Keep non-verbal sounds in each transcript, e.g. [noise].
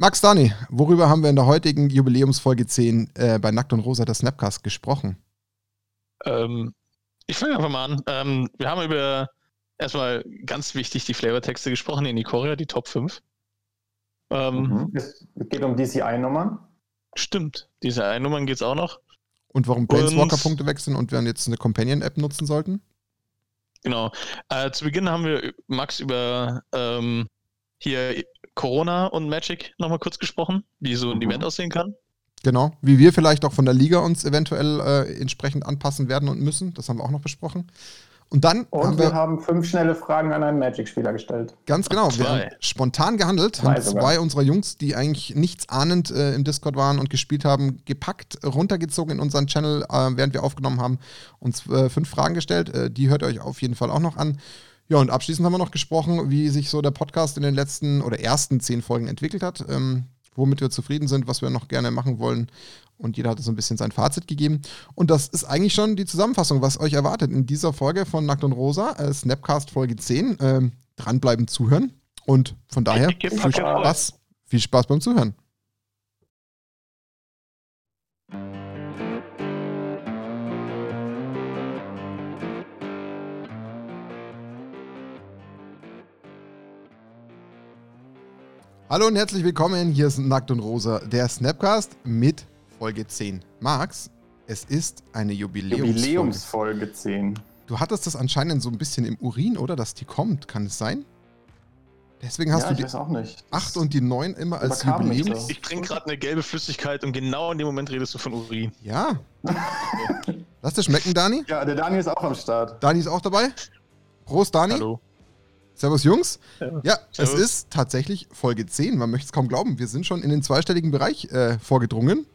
Max Dani, worüber haben wir in der heutigen Jubiläumsfolge 10 äh, bei Nackt und Rosa der Snapcast gesprochen? Ähm, ich fange einfach mal an. Ähm, wir haben über erstmal ganz wichtig die Flavortexte gesprochen in Ikoria, die Top 5. Ähm, mhm. Es geht um DCI-Nummern. Stimmt, DCI-Nummern geht es auch noch. Und warum Planeswalker-Punkte wechseln und wir jetzt eine Companion-App nutzen sollten? Genau. Äh, zu Beginn haben wir, Max, über ähm, hier Corona und Magic nochmal kurz gesprochen, wie so ein mhm. Event aussehen kann. Genau, wie wir vielleicht auch von der Liga uns eventuell äh, entsprechend anpassen werden und müssen. Das haben wir auch noch besprochen. Und dann und haben wir, wir haben fünf schnelle Fragen an einen Magic-Spieler gestellt. Ganz genau. Wir haben spontan gehandelt, zwei haben zwei sogar. unserer Jungs, die eigentlich nichts ahnend äh, im Discord waren und gespielt haben, gepackt, runtergezogen in unseren Channel, äh, während wir aufgenommen haben, uns äh, fünf Fragen gestellt. Äh, die hört ihr euch auf jeden Fall auch noch an. Ja, und abschließend haben wir noch gesprochen, wie sich so der Podcast in den letzten oder ersten zehn Folgen entwickelt hat, ähm, womit wir zufrieden sind, was wir noch gerne machen wollen. Und jeder hat so ein bisschen sein Fazit gegeben. Und das ist eigentlich schon die Zusammenfassung, was euch erwartet in dieser Folge von Nackt und Rosa, äh, Snapcast Folge 10. Ähm, dranbleiben, zuhören. Und von daher viel Spaß, viel Spaß beim Zuhören. Hallo und herzlich willkommen. Hier ist Nackt und Rosa, der Snapcast mit Folge 10. Max, es ist eine Jubiläumsfolge. Jubiläumsfolge 10. Du hattest das anscheinend so ein bisschen im Urin, oder? Dass die kommt, kann es sein? Deswegen hast ja, du die 8 und die 9 immer als Jubiläum. So. Ich trinke gerade eine gelbe Flüssigkeit und genau in dem Moment redest du von Urin. Ja. Lass dir schmecken, Dani. Ja, der Dani ist auch am Start. Dani ist auch dabei. Prost, Dani. Hallo. Servus Jungs. Ja, ja es ist tatsächlich Folge 10. Man möchte es kaum glauben. Wir sind schon in den zweistelligen Bereich äh, vorgedrungen.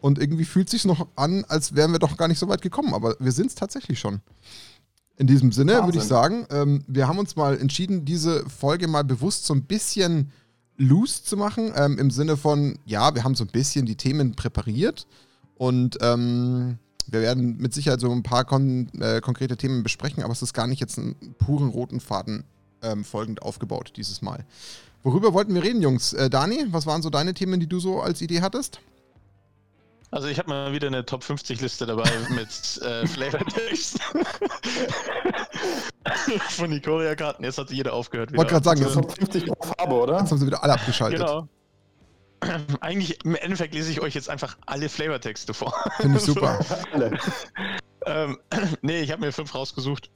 Und irgendwie fühlt es sich noch an, als wären wir doch gar nicht so weit gekommen. Aber wir sind es tatsächlich schon. In diesem Sinne würde ich sagen, ähm, wir haben uns mal entschieden, diese Folge mal bewusst so ein bisschen loose zu machen. Ähm, Im Sinne von, ja, wir haben so ein bisschen die Themen präpariert. Und ähm, wir werden mit Sicherheit so ein paar kon äh, konkrete Themen besprechen, aber es ist gar nicht jetzt einen puren roten Faden ähm, folgend aufgebaut dieses Mal. Worüber wollten wir reden, Jungs? Äh, Dani, was waren so deine Themen, die du so als Idee hattest? Also ich habe mal wieder eine Top 50 Liste dabei [laughs] mit äh, Flavortext [laughs] von Ikoria-Karten. Jetzt hat jeder aufgehört. Wollte gerade sagen, jetzt Top 50 auf Farbe, oder? Jetzt haben sie wieder alle abgeschaltet. Genau. [clears throat] Eigentlich, im Endeffekt lese ich euch jetzt einfach alle Flavortexte vor. Finde ich super. [laughs] alle. ähm, [clears throat] nee, ich habe mir fünf rausgesucht.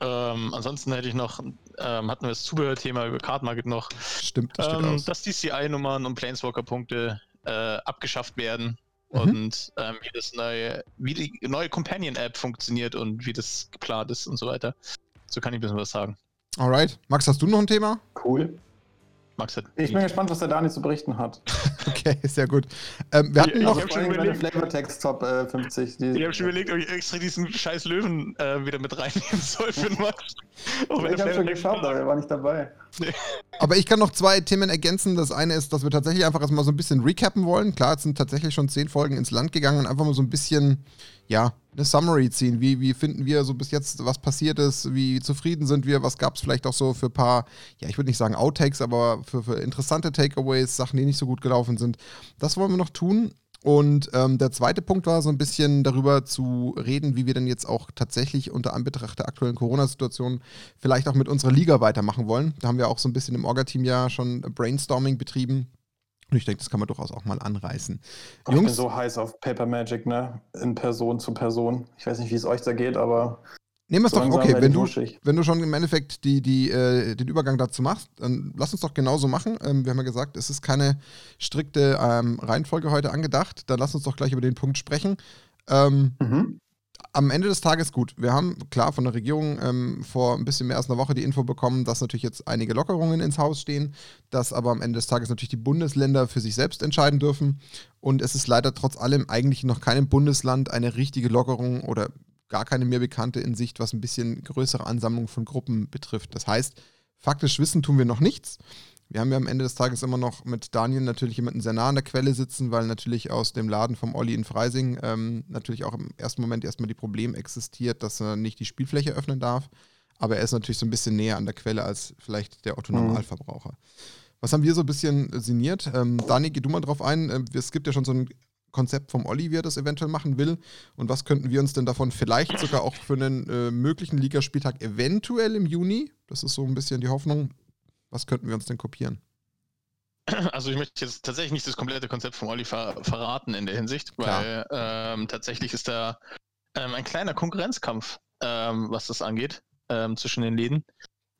Ähm, ansonsten hätte ich noch, ähm, hatten wir das Zubehörthema über Card Market noch. Stimmt, das ähm, Dass DCI-Nummern und Planeswalker-Punkte äh, abgeschafft werden mhm. und ähm, wie das neue, wie die neue Companion-App funktioniert und wie das geplant ist und so weiter. So kann ich ein bisschen was sagen. Alright. Max, hast du noch ein Thema? Cool. Max hat. Ich bin gespannt, was der Dani zu berichten hat. [laughs] okay, sehr gut. Ähm, wir hatten ich, noch. Ich habe schon überlegt, Flavortext Top äh, 50. ich habe schon überlegt, ob ich extra diesen scheiß Löwen äh, wieder mit reinnehmen soll für den Max. [laughs] ich habe schon geschaut, aber er war nicht dabei. [laughs] Aber ich kann noch zwei Themen ergänzen. Das eine ist, dass wir tatsächlich einfach erstmal so ein bisschen recappen wollen. Klar, es sind tatsächlich schon zehn Folgen ins Land gegangen und einfach mal so ein bisschen, ja, eine Summary ziehen. Wie, wie finden wir so bis jetzt, was passiert ist? Wie zufrieden sind wir? Was gab es vielleicht auch so für ein paar, ja, ich würde nicht sagen Outtakes, aber für, für interessante Takeaways, Sachen, die nicht so gut gelaufen sind. Das wollen wir noch tun. Und ähm, der zweite Punkt war so ein bisschen darüber zu reden, wie wir denn jetzt auch tatsächlich unter Anbetracht der aktuellen Corona-Situation vielleicht auch mit unserer Liga weitermachen wollen. Da haben wir auch so ein bisschen im Orga-Team ja schon Brainstorming betrieben. Und ich denke, das kann man durchaus auch mal anreißen. Ich Jungs, bin so heiß auf Paper Magic, ne? In Person zu Person. Ich weiß nicht, wie es euch da geht, aber Nehmen wir es doch, okay, wenn du, wenn du schon im Endeffekt die, die, äh, den Übergang dazu machst, dann lass uns doch genauso machen. Ähm, wir haben ja gesagt, es ist keine strikte ähm, Reihenfolge heute angedacht. Dann lass uns doch gleich über den Punkt sprechen. Ähm, mhm. Am Ende des Tages gut. Wir haben klar von der Regierung ähm, vor ein bisschen mehr als einer Woche die Info bekommen, dass natürlich jetzt einige Lockerungen ins Haus stehen, dass aber am Ende des Tages natürlich die Bundesländer für sich selbst entscheiden dürfen. Und es ist leider trotz allem eigentlich noch keinem Bundesland eine richtige Lockerung oder gar keine mehr bekannte in Sicht, was ein bisschen größere Ansammlung von Gruppen betrifft. Das heißt, faktisch wissen tun wir noch nichts. Wir haben ja am Ende des Tages immer noch mit Daniel natürlich jemanden sehr nah an der Quelle sitzen, weil natürlich aus dem Laden vom Olli in Freising ähm, natürlich auch im ersten Moment erstmal die Problem existiert, dass er nicht die Spielfläche öffnen darf. Aber er ist natürlich so ein bisschen näher an der Quelle als vielleicht der Otto-Normalverbraucher. Mhm. Was haben wir so ein bisschen sinniert? Ähm, Dani, geh du mal drauf ein. Ähm, es gibt ja schon so ein Konzept vom Olli, wie er das eventuell machen will. Und was könnten wir uns denn davon vielleicht sogar auch für einen äh, möglichen Ligaspieltag eventuell im Juni, das ist so ein bisschen die Hoffnung, was könnten wir uns denn kopieren? [clears throat] Also ich möchte jetzt tatsächlich nicht das komplette Konzept vom Olli ver verraten in der Hinsicht, weil ähm, tatsächlich ist da ähm, ein kleiner Konkurrenzkampf, ähm, was das angeht, ähm, zwischen den Läden,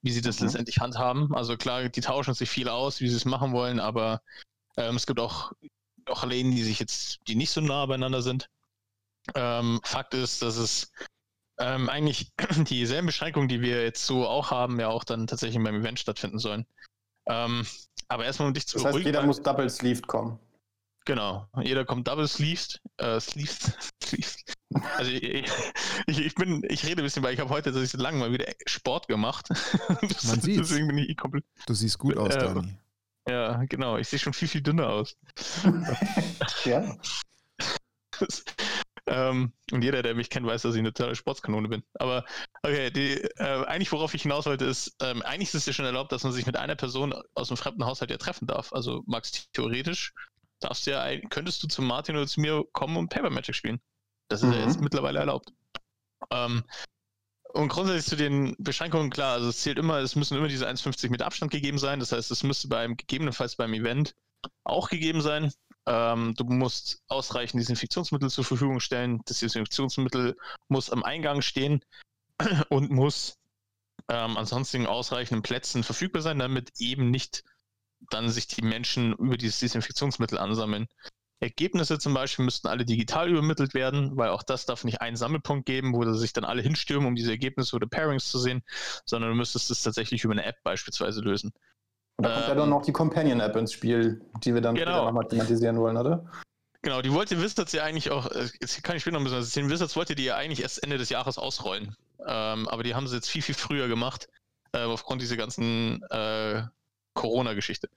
wie sie das mhm. letztendlich handhaben. Also klar, die tauschen sich viel aus, wie sie es machen wollen, aber ähm, es gibt auch auch Läden, die sich jetzt, die nicht so nah beieinander sind. Ähm, Fakt ist, dass es ähm, eigentlich [clears throat] dieselben Beschränkungen, die wir jetzt so auch haben, ja auch dann tatsächlich beim Event stattfinden sollen. Ähm, aber erstmal um dich zu Das heißt, jeder muss Double Sleeved kommen. Genau, jeder kommt Double Sleeved, äh, Sleeved, [laughs] Sleeved. Also ich, ich, ich, bin, ich rede ein bisschen, weil ich habe heute so lange mal wieder Sport gemacht. [laughs] Man sieht. Deswegen bin ich komplett. Du siehst gut aus, äh, Dani. Ja, genau. Ich sehe schon viel, viel dünner aus. [laughs] ja. Ähm, und jeder, der mich kennt, weiß, dass ich eine tolle Sportskanone bin. Aber okay, die, äh, eigentlich worauf ich hinaus wollte, ist, ähm, eigentlich ist es ja schon erlaubt, dass man sich mit einer Person aus einem fremden Haushalt ja treffen darf. Also Max, theoretisch darfst du ja, könntest du zu Martin oder zu mir kommen und Paper Magic spielen. Das ist mhm. ja jetzt mittlerweile erlaubt. Ähm, und grundsätzlich zu den Beschränkungen, klar, also es zählt immer, es müssen immer diese 1,50 Meter Abstand gegeben sein. Das heißt, es müsste beim gegebenenfalls beim Event auch gegeben sein. Ähm, du musst ausreichend Desinfektionsmittel zur Verfügung stellen. Das Desinfektionsmittel muss am Eingang stehen [clears throat] und muss ähm, ansonsten ausreichenden Plätzen verfügbar sein, damit eben nicht dann sich die Menschen über dieses Desinfektionsmittel ansammeln. Ergebnisse zum Beispiel müssten alle digital übermittelt werden, weil auch das darf nicht einen Sammelpunkt geben, wo sich dann alle hinstürmen, um diese Ergebnisse oder Pairings zu sehen, sondern du müsstest es tatsächlich über eine App beispielsweise lösen. Und da kommt ähm, ja dann noch die Companion-App ins Spiel, die wir dann genau. nochmal thematisieren wollen, oder? Genau, die wollte Wizards ja eigentlich auch, äh, jetzt kann ich später noch ein bisschen erzählen, Wizards wollte die ja eigentlich erst Ende des Jahres ausrollen. Ähm, aber die haben sie jetzt viel, viel früher gemacht, äh, aufgrund dieser ganzen äh, Corona-Geschichte.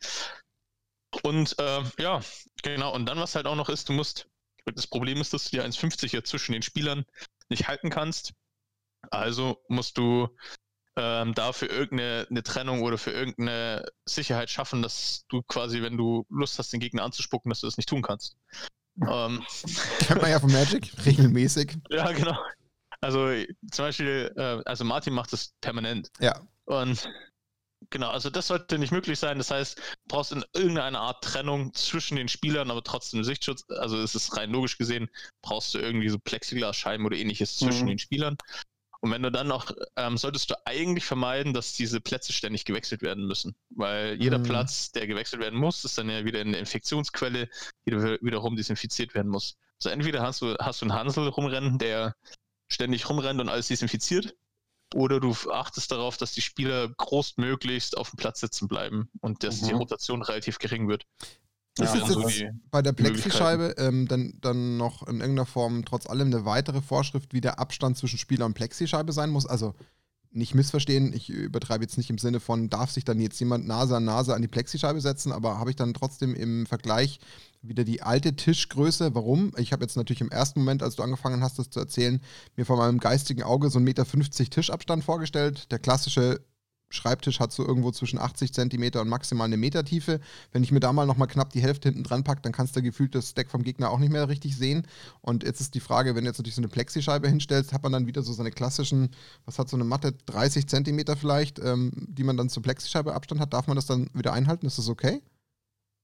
Und äh, ja, genau. Und dann, was halt auch noch ist, du musst, das Problem ist, dass du die 1,50 ja zwischen den Spielern nicht halten kannst. Also musst du ähm, da für irgendeine eine Trennung oder für irgendeine Sicherheit schaffen, dass du quasi, wenn du Lust hast, den Gegner anzuspucken, dass du das nicht tun kannst. ähm, [laughs] Kennt man ja von Magic, [laughs] regelmäßig. Ja, genau. Also zum Beispiel, äh, also Martin macht das permanent. Ja. Und Genau, also das sollte nicht möglich sein. Das heißt, du brauchst in irgendeiner Art Trennung zwischen den Spielern, aber trotzdem Sichtschutz. Also es ist rein logisch gesehen, brauchst du irgendwie so Plexiglasscheiben oder ähnliches zwischen mhm. den Spielern. Und wenn du dann noch, ähm, solltest du eigentlich vermeiden, dass diese Plätze ständig gewechselt werden müssen. Weil jeder mhm. Platz, der gewechselt werden muss, ist dann ja wieder eine Infektionsquelle, die wiederum desinfiziert werden muss. Also entweder hast du, hast du einen Hansel rumrennen, der ständig rumrennt und alles desinfiziert, oder du achtest darauf, dass die Spieler großmöglichst auf dem Platz sitzen bleiben und dass mhm. die Rotation relativ gering wird. Ist ja, so bei der Plexischeibe ähm, dann, dann noch in irgendeiner Form trotz allem eine weitere Vorschrift, wie der Abstand zwischen Spieler und Plexischeibe sein muss? Also nicht missverstehen, ich übertreibe jetzt nicht im Sinne von, darf sich dann jetzt jemand Nase an Nase an die Plexischeibe setzen, aber habe ich dann trotzdem im Vergleich wieder die alte Tischgröße. Warum? Ich habe jetzt natürlich im ersten Moment, als du angefangen hast, das zu erzählen, mir von meinem geistigen Auge so 1,50 Meter Tischabstand vorgestellt. Der klassische Schreibtisch hat so irgendwo zwischen 80 Zentimeter und maximal eine Meter Tiefe. Wenn ich mir da mal nochmal knapp die Hälfte hinten dran packe, dann kannst du gefühlt das Deck vom Gegner auch nicht mehr richtig sehen. Und jetzt ist die Frage, wenn du jetzt natürlich so eine Plexischeibe hinstellst, hat man dann wieder so seine klassischen, was hat so eine Matte, 30 Zentimeter vielleicht, ähm, die man dann zur Plexischeibe Abstand hat. Darf man das dann wieder einhalten? Ist das okay?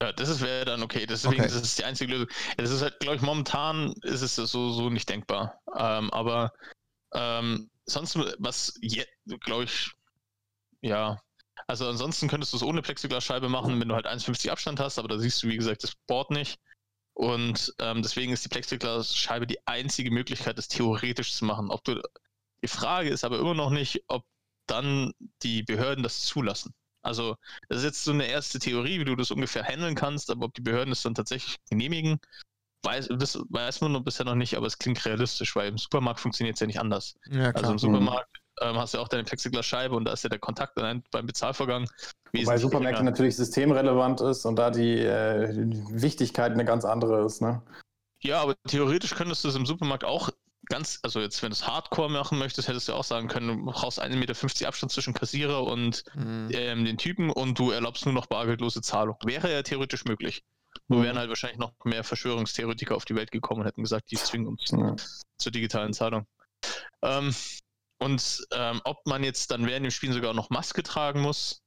Ja, das wäre dann okay. Deswegen okay. das ist die einzige Lösung. Es ist halt, glaube ich, momentan ist es so, so nicht denkbar. Ähm, aber ähm, sonst, was, glaube ich, ja. Also ansonsten könntest du es ohne Plexiglasscheibe machen, wenn du halt 1,50 Abstand hast, aber da siehst du, wie gesagt, das Board nicht. Und ähm, deswegen ist die Plexiglasscheibe die einzige Möglichkeit, das theoretisch zu machen. Ob du, die Frage ist aber immer noch nicht, ob dann die Behörden das zulassen. Also, das ist jetzt so eine erste Theorie, wie du das ungefähr handeln kannst, aber ob die Behörden es dann tatsächlich genehmigen, weiß, weiß man bisher noch nicht, aber es klingt realistisch, weil im Supermarkt funktioniert es ja nicht anders. Ja, also im Supermarkt ähm, hast du ja auch deine Plexiglasscheibe und da ist ja der Kontakt dann beim Bezahlvorgang. Wobei Supermärkte natürlich systemrelevant ist und da die, äh, die Wichtigkeit eine ganz andere ist, ne? Ja, aber theoretisch könntest du es im Supermarkt auch ganz, also jetzt, wenn du es Hardcore machen möchtest, hättest du auch sagen können, du brauchst 1,50 Meter Abstand zwischen Kassierer und mhm. ähm, den Typen und du erlaubst nur noch bargeldlose Zahlung. Wäre ja theoretisch möglich. Nur mhm. wären halt wahrscheinlich noch mehr Verschwörungstheoretiker auf die Welt gekommen und hätten gesagt, die zwingen uns ja. zur digitalen Zahlung. Ähm, und ähm, ob man jetzt dann während dem Spielen sogar noch Maske tragen muss,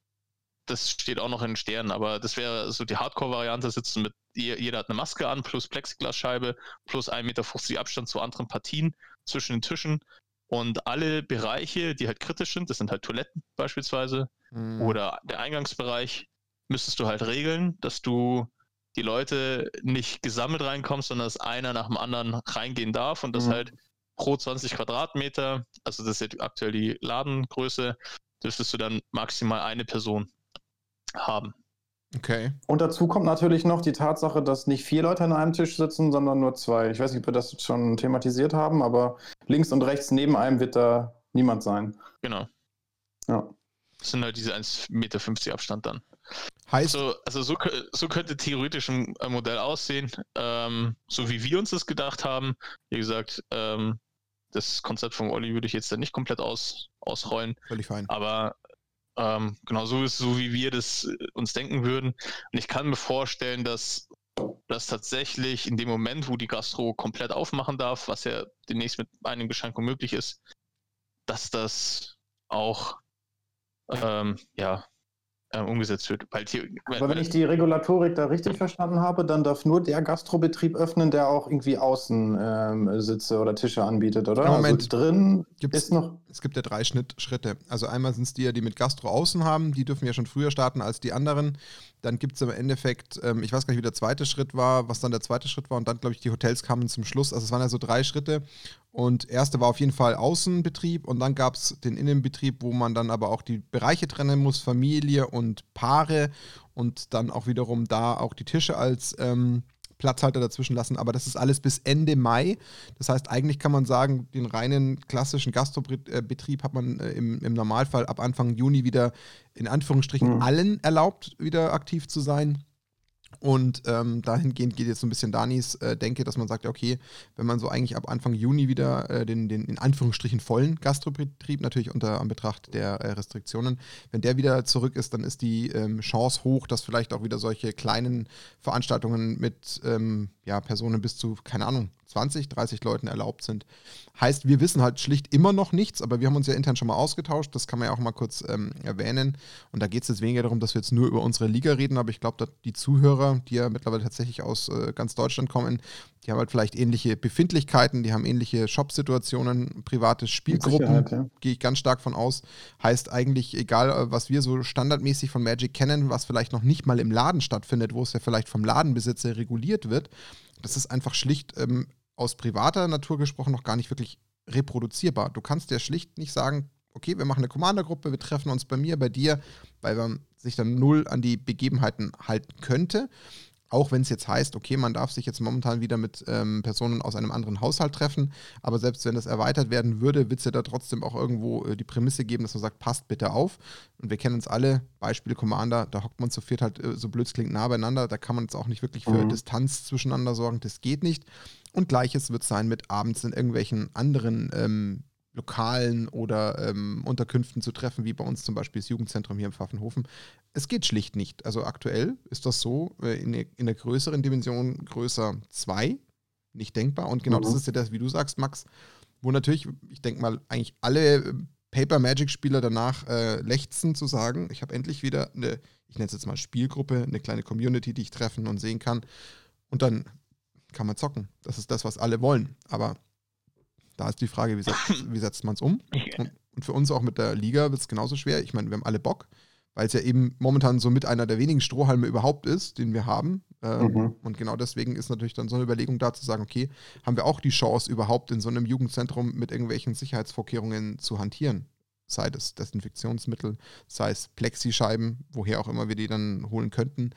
das steht auch noch in den Sternen, aber das wäre so die Hardcore-Variante, sitzen mit, jeder hat eine Maske an, plus Plexiglasscheibe, plus 1,50 Meter Abstand zu anderen Partien zwischen den Tischen und alle Bereiche, die halt kritisch sind, das sind halt Toiletten beispielsweise mhm. oder der Eingangsbereich, müsstest du halt regeln, dass du die Leute nicht gesammelt reinkommst, sondern dass einer nach dem anderen reingehen darf und das mhm. halt pro 20 Quadratmeter, also das ist jetzt aktuell die Ladengröße, dürftest du dann maximal eine Person haben. Okay. Und dazu kommt natürlich noch die Tatsache, dass nicht vier Leute an einem Tisch sitzen, sondern nur zwei. Ich weiß nicht, ob wir das schon thematisiert haben, aber links und rechts neben einem wird da niemand sein. Genau. Ja. Das sind halt diese 1,50 Meter Abstand dann. Heißt. Also, also so, so könnte theoretisch ein Modell aussehen, ähm, so wie wir uns das gedacht haben. Wie gesagt, ähm, das Konzept von Olli würde ich jetzt dann nicht komplett aus, ausrollen. Völlig fein. Aber ähm, genau so ist so, wie wir das äh, uns denken würden. Und ich kann mir vorstellen, dass das tatsächlich in dem Moment, wo die Gastro komplett aufmachen darf, was ja demnächst mit einigen Beschränkungen möglich ist, dass das auch ähm, ja, äh, umgesetzt wird. Weil hier, Aber wenn ich die Regulatorik da richtig verstanden habe, dann darf nur der Gastrobetrieb öffnen, der auch irgendwie außen ähm, Sitze oder Tische anbietet, oder? Moment, also drin gibt's, ist noch. Es gibt ja drei Schnitt, Schritte. Also einmal sind es die, die mit Gastro außen haben, die dürfen ja schon früher starten als die anderen. Dann gibt es im Endeffekt, ähm, ich weiß gar nicht, wie der zweite Schritt war, was dann der zweite Schritt war. Und dann, glaube ich, die Hotels kamen zum Schluss. Also es waren ja so drei Schritte. Und erste war auf jeden Fall Außenbetrieb und dann gab es den Innenbetrieb, wo man dann aber auch die Bereiche trennen muss, Familie und Paare und dann auch wiederum da auch die Tische als ähm, Platzhalter dazwischen lassen. Aber das ist alles bis Ende Mai. Das heißt, eigentlich kann man sagen, den reinen klassischen Gastrobetrieb hat man äh, im, im, Normalfall ab Anfang Juni wieder in Anführungsstrichen mhm. allen erlaubt, wieder aktiv zu sein. Und ähm, dahingehend geht jetzt so ein bisschen Danis äh, Denke, dass man sagt, okay, wenn man so eigentlich ab Anfang Juni wieder äh, den, den in Anführungsstrichen vollen Gastrobetrieb, natürlich unter Anbetracht der äh, Restriktionen, wenn der wieder zurück ist, dann ist die ähm, Chance hoch, dass vielleicht auch wieder solche kleinen Veranstaltungen mit ähm, ja, Personen bis zu, keine Ahnung, 20, 30 Leuten erlaubt sind. Heißt, wir wissen halt schlicht immer noch nichts, aber wir haben uns ja intern schon mal ausgetauscht, das kann man ja auch mal kurz ähm, erwähnen. Und da geht es jetzt weniger darum, dass wir jetzt nur über unsere Liga reden, aber ich glaube, die Zuhörer, die ja mittlerweile tatsächlich aus äh, ganz Deutschland kommen, die haben halt vielleicht ähnliche Befindlichkeiten, die haben ähnliche Shop-Situationen, private Spielgruppen, ja. gehe ich ganz stark von aus. Heißt eigentlich, egal äh, was wir so standardmäßig von Magic kennen, was vielleicht noch nicht mal im Laden stattfindet, wo es ja vielleicht vom Ladenbesitzer reguliert wird, das ist einfach schlicht ähm, aus privater Natur gesprochen noch gar nicht wirklich reproduzierbar. Du kannst ja schlicht nicht sagen, okay, wir machen eine Commander-Gruppe, wir treffen uns bei mir, bei dir, weil man sich dann null an die Begebenheiten halten könnte. Auch wenn es jetzt heißt, okay, man darf sich jetzt momentan wieder mit ähm, Personen aus einem anderen Haushalt treffen, aber selbst wenn das erweitert werden würde, wird es ja da trotzdem auch irgendwo äh, die Prämisse geben, dass man sagt, passt bitte auf. Und wir kennen uns alle, Beispiel Commander, da hockt man zu viert halt äh, so blöd klingt nah beieinander, da kann man jetzt auch nicht wirklich für mhm. Distanz zwischeneinander sorgen, das geht nicht. Und gleiches wird sein mit abends in irgendwelchen anderen ähm, Lokalen oder ähm, Unterkünften zu treffen, wie bei uns zum Beispiel das Jugendzentrum hier im Pfaffenhofen. Es geht schlicht nicht. Also aktuell ist das so äh, in, in, der größeren Dimension größer 2 nicht denkbar. Und genau mhm. das ist ja das, wie du sagst, Max, wo natürlich, ich denke mal, eigentlich alle äh, Paper Magic-Spieler danach äh, lechzen zu sagen, ich habe endlich wieder eine, ich nenne es jetzt mal Spielgruppe, eine kleine Community, die ich treffen und sehen kann. Und dann kann man zocken. Das ist das, was alle wollen. Aber da ist die Frage, wie, setzt, [laughs] wie setzt man es um? Und, und, für uns auch mit der Liga wird es genauso schwer. Ich meine, wir haben alle Bock, weil es ja eben momentan so mit einer der wenigen Strohhalme überhaupt ist, den wir haben. Ähm, mhm. Und genau deswegen ist natürlich dann so eine Überlegung da zu sagen, okay, haben wir auch die Chance, überhaupt in so einem Jugendzentrum mit irgendwelchen Sicherheitsvorkehrungen zu hantieren? Sei es Desinfektionsmittel, sei es Plexischeiben, woher auch immer wir die dann holen könnten.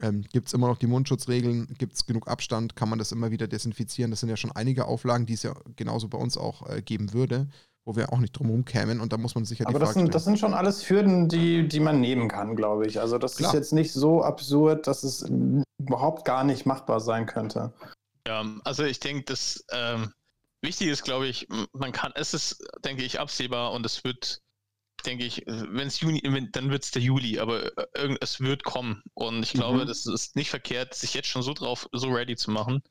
Ähm, gibt es immer noch die Mundschutzregeln? Gibt es genug Abstand? Kann man das immer wieder desinfizieren? Das sind ja schon einige Auflagen, die es ja genauso bei uns auch äh, geben würde, wo wir auch nicht drum kämen. Und da muss man sicher Aber die Frage das sind, das sind schon alles Hürden, die, die man nehmen kann, glaube ich. Also das Klar. ist jetzt nicht so absurd, dass es überhaupt gar nicht machbar sein könnte. Ja, also ich denke, dass ähm, wichtig ist, glaube ich, man kann, es ist, denke ich, absehbar und es wird, denke ich, wenn es Juni, dann wird es der Juli, aber äh, es wird kommen. Und ich glaube, mhm. das ist nicht verkehrt, sich jetzt schon so drauf, so ready zu machen,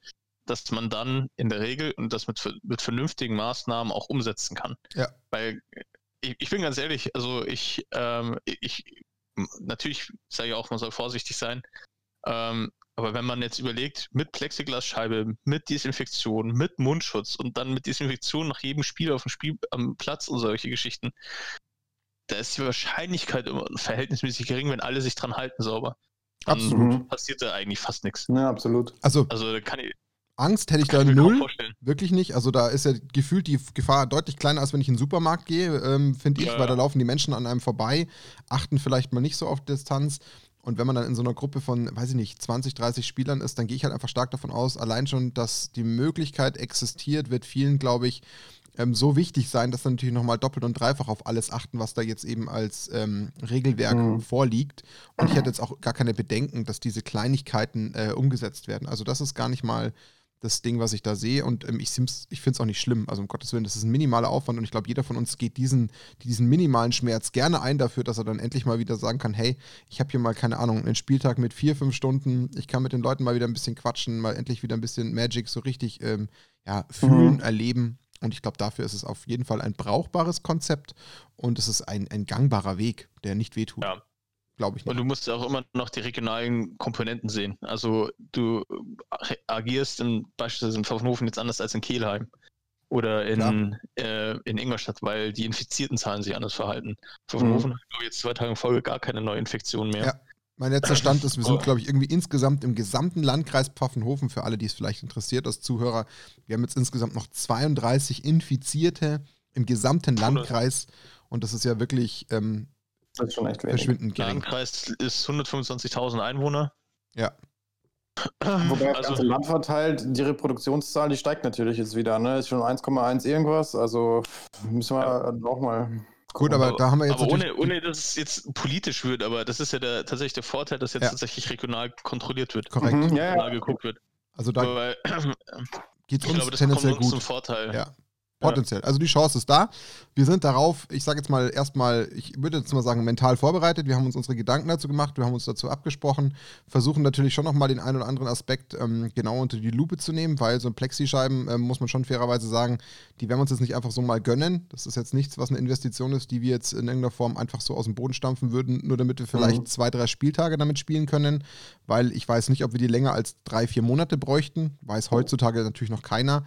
dass man dann in der Regel und das mit, mit vernünftigen Maßnahmen auch umsetzen kann. Ja. Weil ich, ich bin ganz ehrlich, also ich, ähm, ich, natürlich sage ich auch, man soll vorsichtig sein. Ähm, aber wenn man jetzt überlegt, mit Plexiglasscheibe, mit Desinfektion, mit Mundschutz und dann mit Desinfektion nach jedem Spiel auf dem Spiel am Platz und solche Geschichten, da ist die Wahrscheinlichkeit immer verhältnismäßig gering, wenn alle sich dran halten sauber. Dann absolut. passiert da eigentlich fast nichts. Ja, absolut. Also, also kann ich, Angst hätte ich da null. Wirklich nicht. Also da ist ja gefühlt die Gefahr deutlich kleiner, als wenn ich in den Supermarkt gehe, ähm, finde ich, ja. weil da laufen die Menschen an einem vorbei, achten vielleicht mal nicht so auf Distanz. Und wenn man dann in so einer Gruppe von, weiß ich nicht, 20, 30 Spielern ist, dann gehe ich halt einfach stark davon aus, allein schon, dass die Möglichkeit existiert, wird vielen, glaube ich, ähm, so wichtig sein, dass dann natürlich nochmal doppelt und dreifach auf alles achten, was da jetzt eben als ähm, Regelwerk mhm. vorliegt. Und ich hätte jetzt auch gar keine Bedenken, dass diese Kleinigkeiten äh, umgesetzt werden. Also das ist gar nicht mal das Ding, was ich da sehe. Und ähm, ich, ich finde es auch nicht schlimm. Also um Gottes Willen, das ist ein minimaler Aufwand und ich glaube, jeder von uns geht diesen, diesen minimalen Schmerz gerne ein dafür, dass er dann endlich mal wieder sagen kann, hey, ich habe hier mal, keine Ahnung, einen Spieltag mit vier, fünf Stunden, ich kann mit den Leuten mal wieder ein bisschen quatschen, mal endlich wieder ein bisschen Magic so richtig ähm, ja, fühlen, mhm. erleben. Und ich glaube, dafür ist es auf jeden Fall ein brauchbares Konzept und es ist ein, ein gangbarer Weg, der nicht wehtut. Ja. Glaube ich nicht. Und du musst auch immer noch die regionalen Komponenten sehen. Also du agierst in, beispielsweise in Pfaffenhofen jetzt anders als in Kehlheim oder in, äh, in Ingolstadt, weil die infizierten Zahlen sich anders verhalten. Pfaffenhofen mhm. hat, glaube ich, jetzt zwei Tage in Folge gar keine Neuinfektion mehr. Ja. Mein letzter Stand ist, wir sind, glaube ich, irgendwie insgesamt im gesamten Landkreis Pfaffenhofen, für alle, die es vielleicht interessiert als Zuhörer, wir haben jetzt insgesamt noch 32 Infizierte im gesamten Landkreis. Und das ist ja wirklich ähm, das ist schon echt wenig. Verschwindend gering. Landkreis ist 125.000 Einwohner. Ja. Wobei das also, ganze Land verteilt, die Reproduktionszahl, die steigt natürlich jetzt wieder, ne? Ist schon 1,1 irgendwas, also müssen wir ja. auch mal. Gut, aber, aber, da haben wir jetzt. Aber ohne, ohne, dass es jetzt politisch wird, aber das ist ja der, tatsächlich der Vorteil, dass jetzt ja. tatsächlich regional kontrolliert wird. Korrekt. Mhm, ja, ja. geguckt wird. Also da geht es uns glaube, tendenziell gut. Zum Vorteil. Ja. Potenziell. Also die Chance ist da. Wir sind darauf, ich sage jetzt mal erstmal, ich würde jetzt mal sagen, mental vorbereitet. Wir haben uns unsere Gedanken dazu gemacht, wir haben uns dazu abgesprochen, versuchen natürlich schon nochmal den einen oder anderen Aspekt ähm, genau unter die Lupe zu nehmen, weil so ein Plexischeiben, ähm, muss man schon fairerweise sagen, die werden wir uns jetzt nicht einfach so mal gönnen. Das ist jetzt nichts, was eine Investition ist, die wir jetzt in irgendeiner Form einfach so aus dem Boden stampfen würden, nur damit wir vielleicht mhm. zwei, drei Spieltage damit spielen können, weil ich weiß nicht, ob wir die länger als drei, vier Monate bräuchten. Weiß heutzutage natürlich noch keiner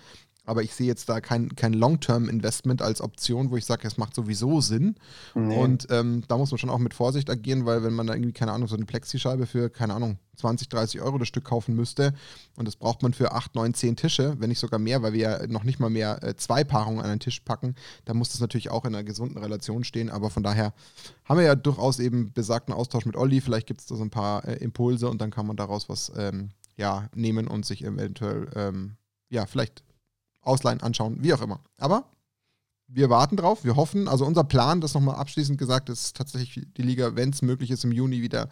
aber ich sehe jetzt da kein, kein Long-Term-Investment als Option, wo ich sage, es macht sowieso Sinn. Nee. Und ähm, da muss man schon auch mit Vorsicht agieren, weil wenn man da irgendwie, keine Ahnung, so eine Plexischeibe für, keine Ahnung, 20, 30 Euro das Stück kaufen müsste und das braucht man für 8, 9, 10 Tische, wenn nicht sogar mehr, weil wir ja noch nicht mal mehr äh, zwei Paarungen an einen Tisch packen, dann muss das natürlich auch in einer gesunden Relation stehen. Aber von daher haben wir ja durchaus eben besagten Austausch mit Olli. Vielleicht gibt es da so ein paar äh, Impulse und dann kann man daraus was ähm, ja, nehmen und sich eventuell ähm, ja, vielleicht ausleihen, anschauen, wie auch immer. Aber wir warten drauf, wir hoffen, also unser Plan, das nochmal abschließend gesagt, ist tatsächlich die Liga, wenn es möglich ist, im Juni wieder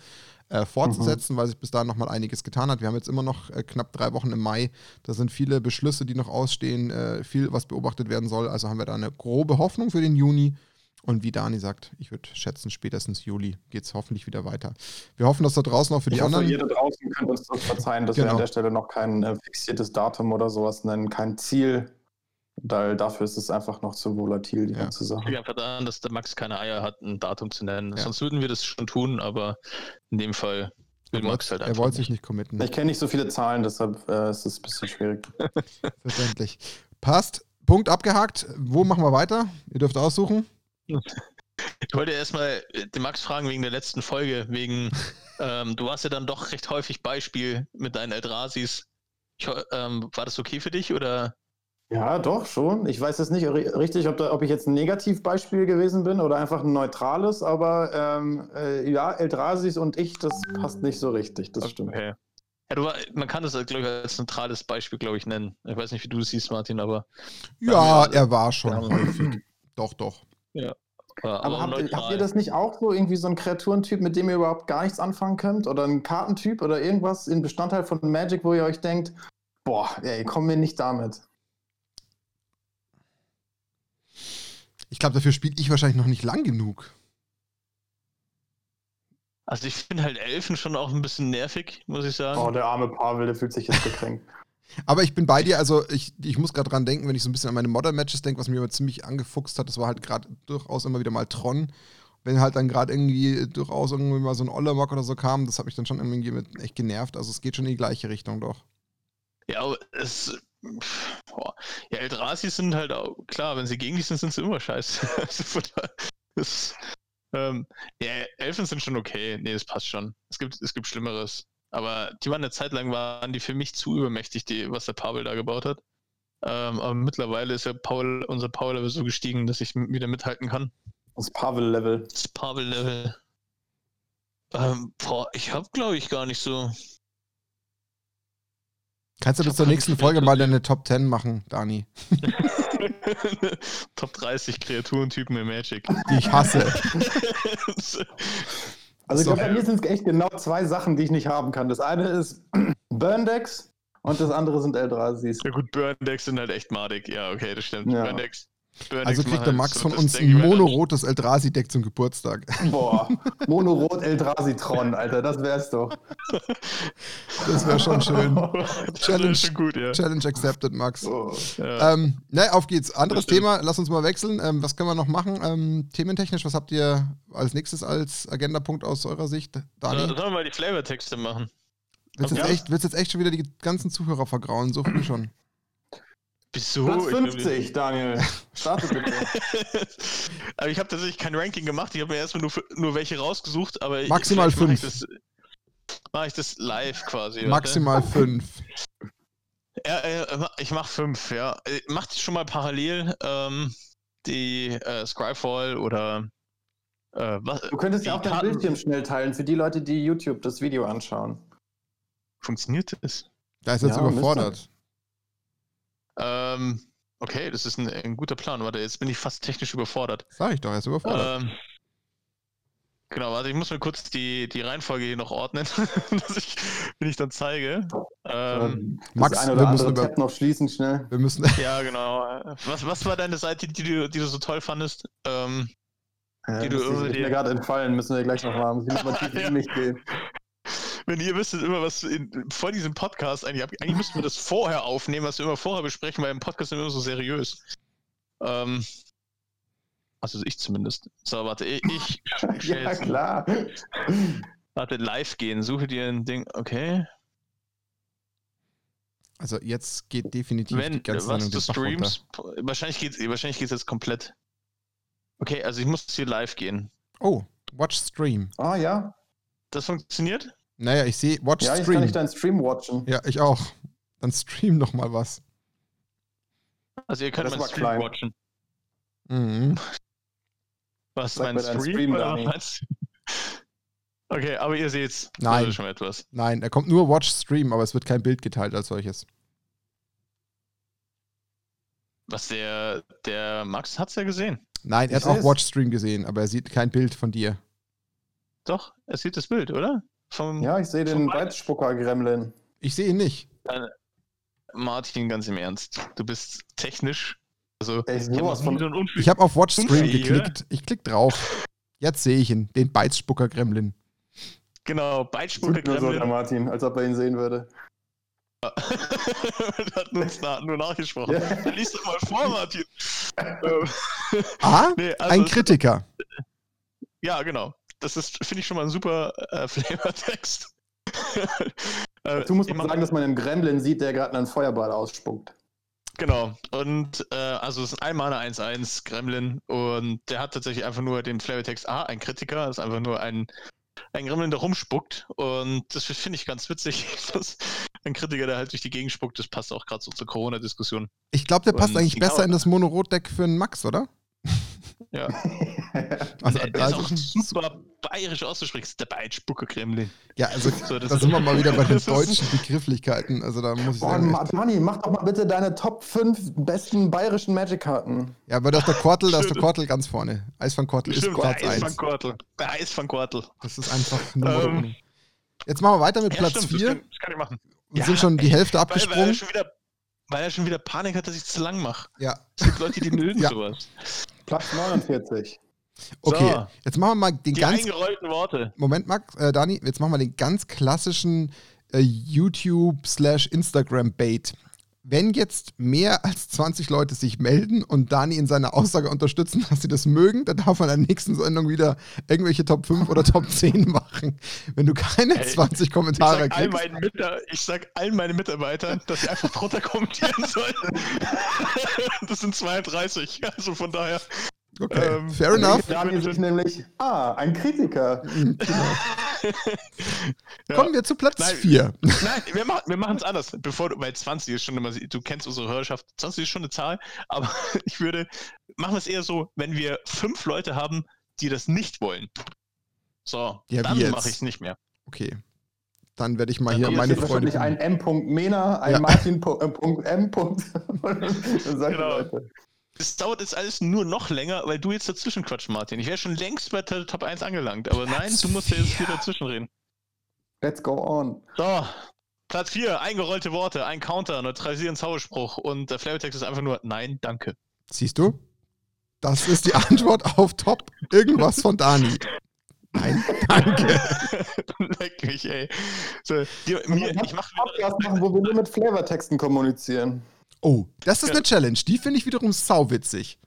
äh, fortzusetzen, mhm. weil sich bis dahin nochmal einiges getan hat. Wir haben jetzt immer noch äh, knapp drei Wochen im Mai, da sind viele Beschlüsse, die noch ausstehen, äh, viel, was beobachtet werden soll. Also haben wir da eine grobe Hoffnung für den Juni. Und wie Dani sagt, ich würde schätzen, spätestens Juli geht es hoffentlich wieder weiter. Wir hoffen, dass da draußen auch für ich die hoffe, anderen. Ihr da draußen könnt uns das verzeihen, dass genau. wir an genau. der Stelle noch kein äh, fixiertes Datum oder sowas nennen, kein Ziel. Weil dafür ist es einfach noch zu volatil, die ja. ganze Sache. Ich einfach daran, dass der Max keine Eier hat, ein Datum zu nennen. Ja. Sonst würden wir das schon tun, aber in dem Fall will Max halt einfach. Er wollte sich nicht committen. Ich kenne nicht so viele Zahlen, deshalb äh, ist es ein bisschen schwierig. [laughs] Verständlich. Passt. Punkt abgehakt. Wo machen wir weiter? Ihr dürft aussuchen. Ich wollte erstmal den Max fragen wegen der letzten Folge, wegen, [laughs] ähm, du warst ja dann doch recht häufig Beispiel mit deinen Eldrasis. Ich, ähm, war das okay für dich oder? Ja, doch, schon. Ich weiß jetzt nicht richtig, ob, da, ob ich jetzt ein Negativbeispiel gewesen bin oder einfach ein neutrales, aber ähm, äh, ja, Eldrasis und ich, das passt nicht so richtig, das okay. stimmt. Ja, du, man kann das, glaube ich, als neutrales Beispiel, glaube ich, nennen. Ich weiß nicht, wie du das siehst, Martin, aber. Ja, er war schon häufig. Doch, doch. Ja. Aber, aber habt, habt, ihr das nicht auch so, irgendwie so ein Kreaturentyp, mit dem ihr überhaupt gar nichts anfangen könnt? Oder ein Kartentyp oder irgendwas in Bestandteil von Magic, wo ihr euch denkt, boah, ey, komm mir nicht damit. Ich glaube, dafür spiele ich wahrscheinlich noch nicht lang genug. Also ich finde halt Elfen schon auch ein bisschen nervig, muss ich sagen. Oh, der arme Pavel, der fühlt sich jetzt gekränkt. [laughs] Aber ich bin bei dir, also ich, ich muss gerade dran denken, wenn ich so ein bisschen an meine Modern-Matches denke, was mir immer ziemlich angefuchst hat, das war halt gerade durchaus immer wieder mal Tron. Wenn halt dann gerade irgendwie durchaus irgendwie mal so ein Ollermock oder so kam, das hat mich dann schon irgendwie mit echt genervt. Also es geht schon in die gleiche Richtung doch. Ja, aber es. Boah. Ja, Eldrazi sind halt auch, klar, wenn sie gegen dich sind, sind sie immer scheiße. [laughs] also, das, ähm, ja, Elfen sind schon okay. Nee, das passt schon. Es gibt, es gibt Schlimmeres. Aber die waren eine Zeit lang, waren die für mich zu übermächtig, die, was der Pavel da gebaut hat. Ähm, aber mittlerweile ist ja Paul, unser Power-Level so gestiegen, dass ich wieder mithalten kann. Das Pavel-Level. Das Pavel-Level. Ähm, boah, ich hab, glaube ich, gar nicht so. Kannst du bis zur nächsten Folge mal deine Top 10 machen, Dani? [laughs] Top 30 Kreaturentypen im Magic. Die ich hasse. [laughs] also glaube, bei mir sind es echt genau zwei Sachen, die ich nicht haben kann. Das eine ist [clears throat] Burn-Decks und das andere sind Eldrasis. Ja gut, Burn-Decks sind halt echt madig. Ja, okay, das stimmt. Ja. Burn-Decks also kriegt der Max von uns ein monorotes Eldrazi-Deck zum Geburtstag. Boah, [laughs] monorot Eldrazi-Tron, Alter, das wär's doch. Das wäre schon schön. [laughs] Challenge, schon gut, ja. Challenge accepted, Max. Oh, ja. ähm, ne, auf geht's. Anderes Thema, lass uns mal wechseln. Ähm, was können wir noch machen? Ähm, thementechnisch, was habt ihr als nächstes als Agendapunkt aus eurer Sicht? Dani? sollen wir mal die Flavortexte machen? Willst du jetzt, jetzt echt schon wieder die ganzen Zuhörer vergrauen? So früh schon. Wieso? Platz 50, ich Daniel. Starte bitte. [laughs] aber ich habe tatsächlich kein Ranking gemacht. Ich habe mir erstmal nur, nur welche rausgesucht. Aber Maximal 5. Mache ich, das, mach ich das live quasi. Maximal 5. Ja, ich mache 5, ja. Äh, Macht schon mal parallel ähm, die äh, Scribefall oder. Äh, was, du könntest ja auch dein Bildschirm schnell teilen für die Leute, die YouTube das Video anschauen. Funktioniert das? Da ist jetzt ja, überfordert. Ähm, okay, das ist ein, ein, guter Plan. Warte, jetzt bin ich fast technisch überfordert. Sag ich doch, er ist überfordert. Ähm, genau, warte, ich muss mir kurz die, die Reihenfolge hier noch ordnen, [laughs] dass ich, wenn ich dann zeige. Ähm, Max, wir müssen über... Tab noch schließen schnell. Wir müssen. [laughs] ja, genau. Was, was war deine Seite, die du, die du so toll fandest? Ähm, ja, die du irgendwie. mir gerade entfallen, müssen wir gleich noch mal. Muss ich mal tief [laughs] in mich gehen wenn ihr wüsstet immer, was in, vor diesem Podcast eigentlich Eigentlich müssten wir das vorher aufnehmen, was wir immer vorher besprechen, weil im Podcast sind wir immer so seriös. Ähm, also ich zumindest. So, warte, ich. ich [laughs] ja, klar. Warte, live gehen. Suche dir ein Ding. Okay. Also jetzt geht definitiv Wenn, die ganze was du streamst, wahrscheinlich geht es wahrscheinlich geht's jetzt komplett. Okay, also ich muss hier live gehen. Oh, Watch Stream. Ah ja. Das funktioniert? Naja, ich sehe, watch ja, Stream. Ja, kann ich deinen Stream watchen. Ja, ich auch. Dann stream doch mal was. Also ihr könnt meinen Stream klein. watchen. Mhm. Was, Sag mein Stream, Stream oder was [laughs] Okay, aber ihr seht's. Nein. schon etwas. Nein, er kommt nur Watch Stream, aber es wird kein Bild geteilt als solches. Was der, der Max hat's ja gesehen. Nein, er ich hat auch Watch Stream gesehen, aber er sieht kein Bild von dir. Doch, er sieht das Bild, oder? Vom, ja, ich sehe den Weizspucker-Gremlin. Ich sehe ihn nicht. Äh, Martin, ganz im Ernst. Du bist technisch. Also, Ey, sowas von so ich habe auf Watch Stream geklickt. Ich klick drauf. Jetzt sehe ich ihn, den Beizspucker-Gremlin. Genau, Beizspucker-Gremlin. So, Martin, als ob er ihn sehen würde. [laughs] er hat uns [laughs] na, nur nachgesprochen. Ja. Lies doch mal vor, Martin. [laughs] ah, nee, also, ein Kritiker. Ja, genau das ist, finde ich, schon mal ein super äh, [laughs] Flavortext. [laughs] du musst mal sagen, dass man einen Gremlin sieht, der gerade einen Feuerball ausspuckt. Genau. Und äh, also es ist ein Mana 1-1 Gremlin und der hat tatsächlich einfach nur den Flavortext A, ein Kritiker, das ist einfach nur ein, ein Gremlin, der rumspuckt. Und das finde ich ganz witzig, [laughs] dass ein Kritiker, der halt durch die Gegend spuckt, das passt auch gerade so zur Corona-Diskussion. Ich glaube, der passt und eigentlich besser in das Monorot-Deck für einen Max, oder? Ja. [laughs] also, ist auch super bayerisch auszusprechen. Der Beitspucker Kremlin. Ja, also [laughs] so, da sind wir mal wieder bei den [laughs] deutschen Begrifflichkeiten. Also da muss ich Boah, sagen. Manni, mach doch mal bitte deine Top 5 besten bayerischen Magic-Karten. Ja, aber da ist der Kortel, da ist der Kortel ganz vorne. Eis van Kortel ist Platz 1. Eis Kortel. Der Eis van Kortel. Das ist einfach Nummer ähm, Jetzt machen wir weiter mit ja, Platz 4. Das, das, kann ich machen. Wir ja, sind schon die Hälfte abgesprungen. Weil, weil, er schon wieder, weil er schon wieder Panik hat, dass ich zu lang mache. Ja. Es gibt Leute, die mögen ja. sowas. Platz 49. Okay, so, jetzt machen wir mal den die ganz. eingerollten Worte. Moment, Max, äh, Dani, jetzt machen wir den ganz klassischen äh, YouTube-Instagram-Bait wenn jetzt mehr als 20 Leute sich melden und Dani in seiner Aussage unterstützen, [laughs] dass sie das mögen, dann darf man in der nächsten Sendung wieder irgendwelche Top 5 oder Top 10 [laughs] machen. Wenn du keine Ey, 20 Kommentare ich sag, kriegst. All ich sag allen meinen Mitarbeitern, dass sie einfach drunter kommentieren [laughs] sollen. das sind 32, also von daher. Okay, ähm, fair enough. Daniel sich nämlich, ah, ein Kritiker. [laughs] ja. Kommen wir zu Platz 4. Nein, nein, wir, machen, wir machen es anders. Bevor du, weil 20 ist schon immer, du kennst unsere Hörerschaft, 20 ist schon eine Zahl, aber [laughs] ich würde, machen wir es eher so, wenn wir fünf Leute haben, die das nicht wollen. So, ja, dann mache ich es nicht mehr. Okay. Dann werde ich mal hier meine Freunde. Wahrscheinlich ein M. Mena, ein ja. Martin äh, M. [laughs] genau. Leute. Es dauert jetzt alles nur noch länger, weil du jetzt dazwischen quatsch, Martin. Ich wäre schon längst bei der Top 1 angelangt, aber nein, du musst ja jetzt hier dazwischen reden. Let's go on. So, Platz 4, eingerollte Worte, ein Counter, neutralisieren Zauberspruch und der Flavortext ist einfach nur Nein, danke. Siehst du? Das ist die Antwort auf Top irgendwas von Dani. Nein, danke. [laughs] Leck mich, ey. So, die, mir, ich mach Podcast machen, wo wir nur mit Flavortexten kommunizieren. Oh, das ist ja. eine Challenge. Die finde ich wiederum sauwitzig.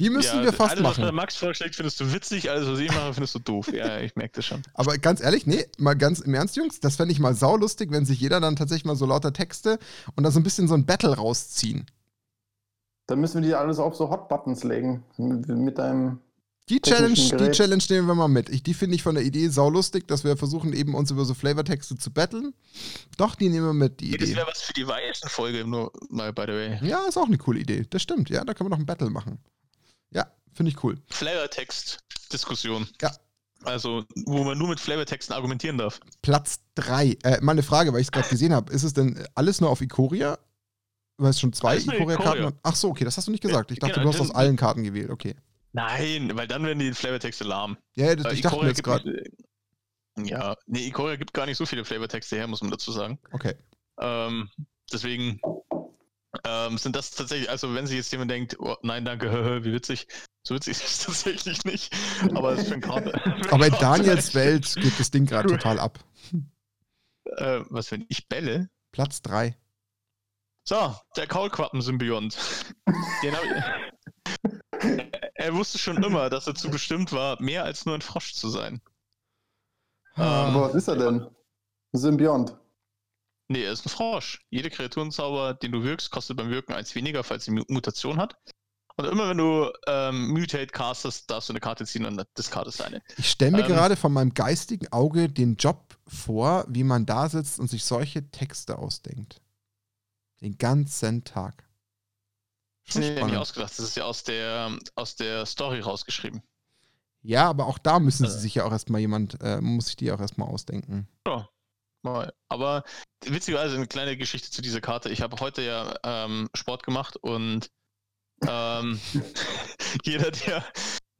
Die müssen ja, wir fast alles, machen. Alles, was Max vorschlägt, findest du witzig, alles, was ich mache, findest du doof. Ja, ich merke das schon. Aber ganz ehrlich, nee, mal ganz im Ernst, Jungs, das fände ich mal saulustig, wenn sich jeder dann tatsächlich mal so lauter Texte und da so ein bisschen so ein Battle rausziehen. Dann müssen wir die alles auf so Hot-Buttons legen. Mit, mit deinem die Challenge, die Challenge nehmen wir mal mit. Ich, die finde ich von der Idee saulustig, dass wir versuchen, eben uns über so Flavortexte zu battlen. Doch, die nehmen wir mit. Die Idee. Das wäre was für die Weißen-Folge, nur mal, by the way. Ja, ist auch eine coole Idee. Das stimmt. Ja, da können wir noch ein Battle machen. Ja, finde ich cool. Flavortext-Diskussion. Ja. Also, wo man nur mit Flavortexten argumentieren darf. Platz 3. Äh, mal eine Frage, weil ich es gerade gesehen habe. Ist es denn alles nur auf Ikoria? Weil es schon zwei Ikoria-Karten Ach so, okay, das hast du nicht gesagt. Ich dachte, genau, du hast aus allen Karten gewählt. Okay. Nein, weil dann werden die Flavortexte lahm. Ja, das, ich dachte mir jetzt gerade. Ja, nee, Ikoria gibt gar nicht so viele Flavortexte her, muss man dazu sagen. Okay. Ähm, deswegen ähm, sind das tatsächlich, also wenn sich jetzt jemand denkt, oh, nein, danke, [laughs] wie witzig, so witzig ist es tatsächlich nicht. Aber es ist für ein Karte. [laughs] Aber in Daniels Welt geht das Ding gerade total ab. Äh, was, wenn ich bälle? Platz 3. So, der Kaulquappen-Symbiont. [laughs] Den habe ich er wusste schon immer, dass er zu bestimmt war, mehr als nur ein Frosch zu sein. Ah, ähm, was ist er denn? Symbiont. Nee, er ist ein Frosch. Jede Kreaturenzauber, den du wirkst, kostet beim Wirken eins weniger, falls sie Mutation hat. Und immer wenn du ähm, Mutate castest, darfst du eine Karte ziehen und discardest eine. Ich stelle mir ähm, gerade von meinem geistigen Auge den Job vor, wie man da sitzt und sich solche Texte ausdenkt. Den ganzen Tag. Das ist ja nicht ausgedacht, das ist ja aus der, aus der Story rausgeschrieben. Ja, aber auch da müssen sie äh. sich ja auch erstmal jemand, äh, muss sich die auch erstmal ausdenken. Ja, mal. Aber witzigerweise eine kleine Geschichte zu dieser Karte. Ich habe heute ja ähm, Sport gemacht und ähm, [laughs] [laughs] jeder, der,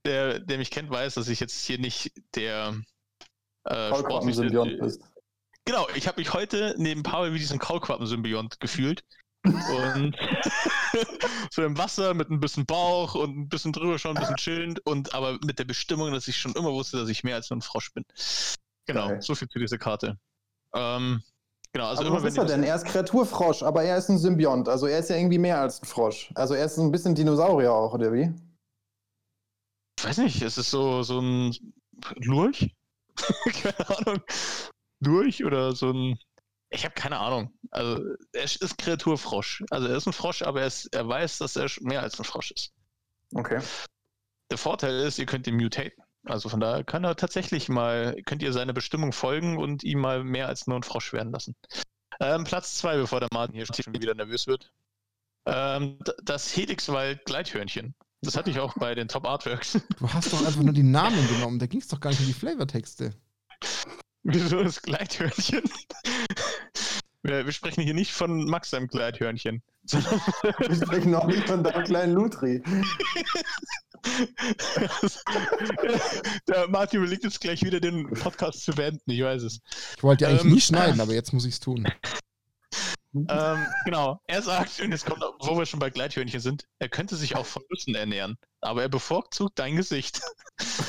der, der mich kennt, weiß, dass ich jetzt hier nicht der äh, Kaulquappen-Symbiont bist. Genau, ich habe mich heute neben Paul wie diesen Kaulquappen-Symbiont gefühlt. Und [laughs] so im Wasser mit ein bisschen Bauch und ein bisschen drüber schauen, ein bisschen chillend und aber mit der Bestimmung, dass ich schon immer wusste, dass ich mehr als nur ein Frosch bin. Genau, Geil. so viel zu dieser Karte. Ähm, genau, also aber immer, was ist er denn? Er ist Kreaturfrosch, aber er ist ein Symbiont. Also er ist ja irgendwie mehr als ein Frosch. Also er ist ein bisschen Dinosaurier auch, oder wie? Ich weiß nicht, es ist so, so ein Lurch? [laughs] Keine Ahnung. Lurch oder so ein ich habe keine Ahnung. Also, er ist Kreaturfrosch. Also, er ist ein Frosch, aber er, ist, er weiß, dass er mehr als ein Frosch ist. Okay. Der Vorteil ist, ihr könnt ihn mutaten. Also von daher kann er tatsächlich mal, könnt ihr seiner Bestimmung folgen und ihn mal mehr als nur ein Frosch werden lassen. Ähm, Platz 2, bevor der Martin hier schon wieder nervös wird. Ähm, das Helixwald Gleithörnchen. Das hatte ich auch bei den Top Artworks. [laughs] Du hast doch einfach nur die Namen genommen, da ging es doch gar nicht um die Flavortexte. Wieso das Gleithörnchen? Wir, wir, sprechen hier nicht von Max seinem Gleithörnchen. wir sprechen auch nicht von deinem kleinen Lutri. Der Martin überlegt jetzt gleich wieder den Podcast zu beenden, ich weiß es. Ich wollte ja eigentlich ähm, nie schneiden, aber jetzt muss ich es tun. Ähm, [laughs] genau. Er sagt, und jetzt kommt, wo wir schon bei Gleithörnchen sind, er könnte sich auch von Nüssen ernähren, aber er bevorzugt dein Gesicht. [laughs]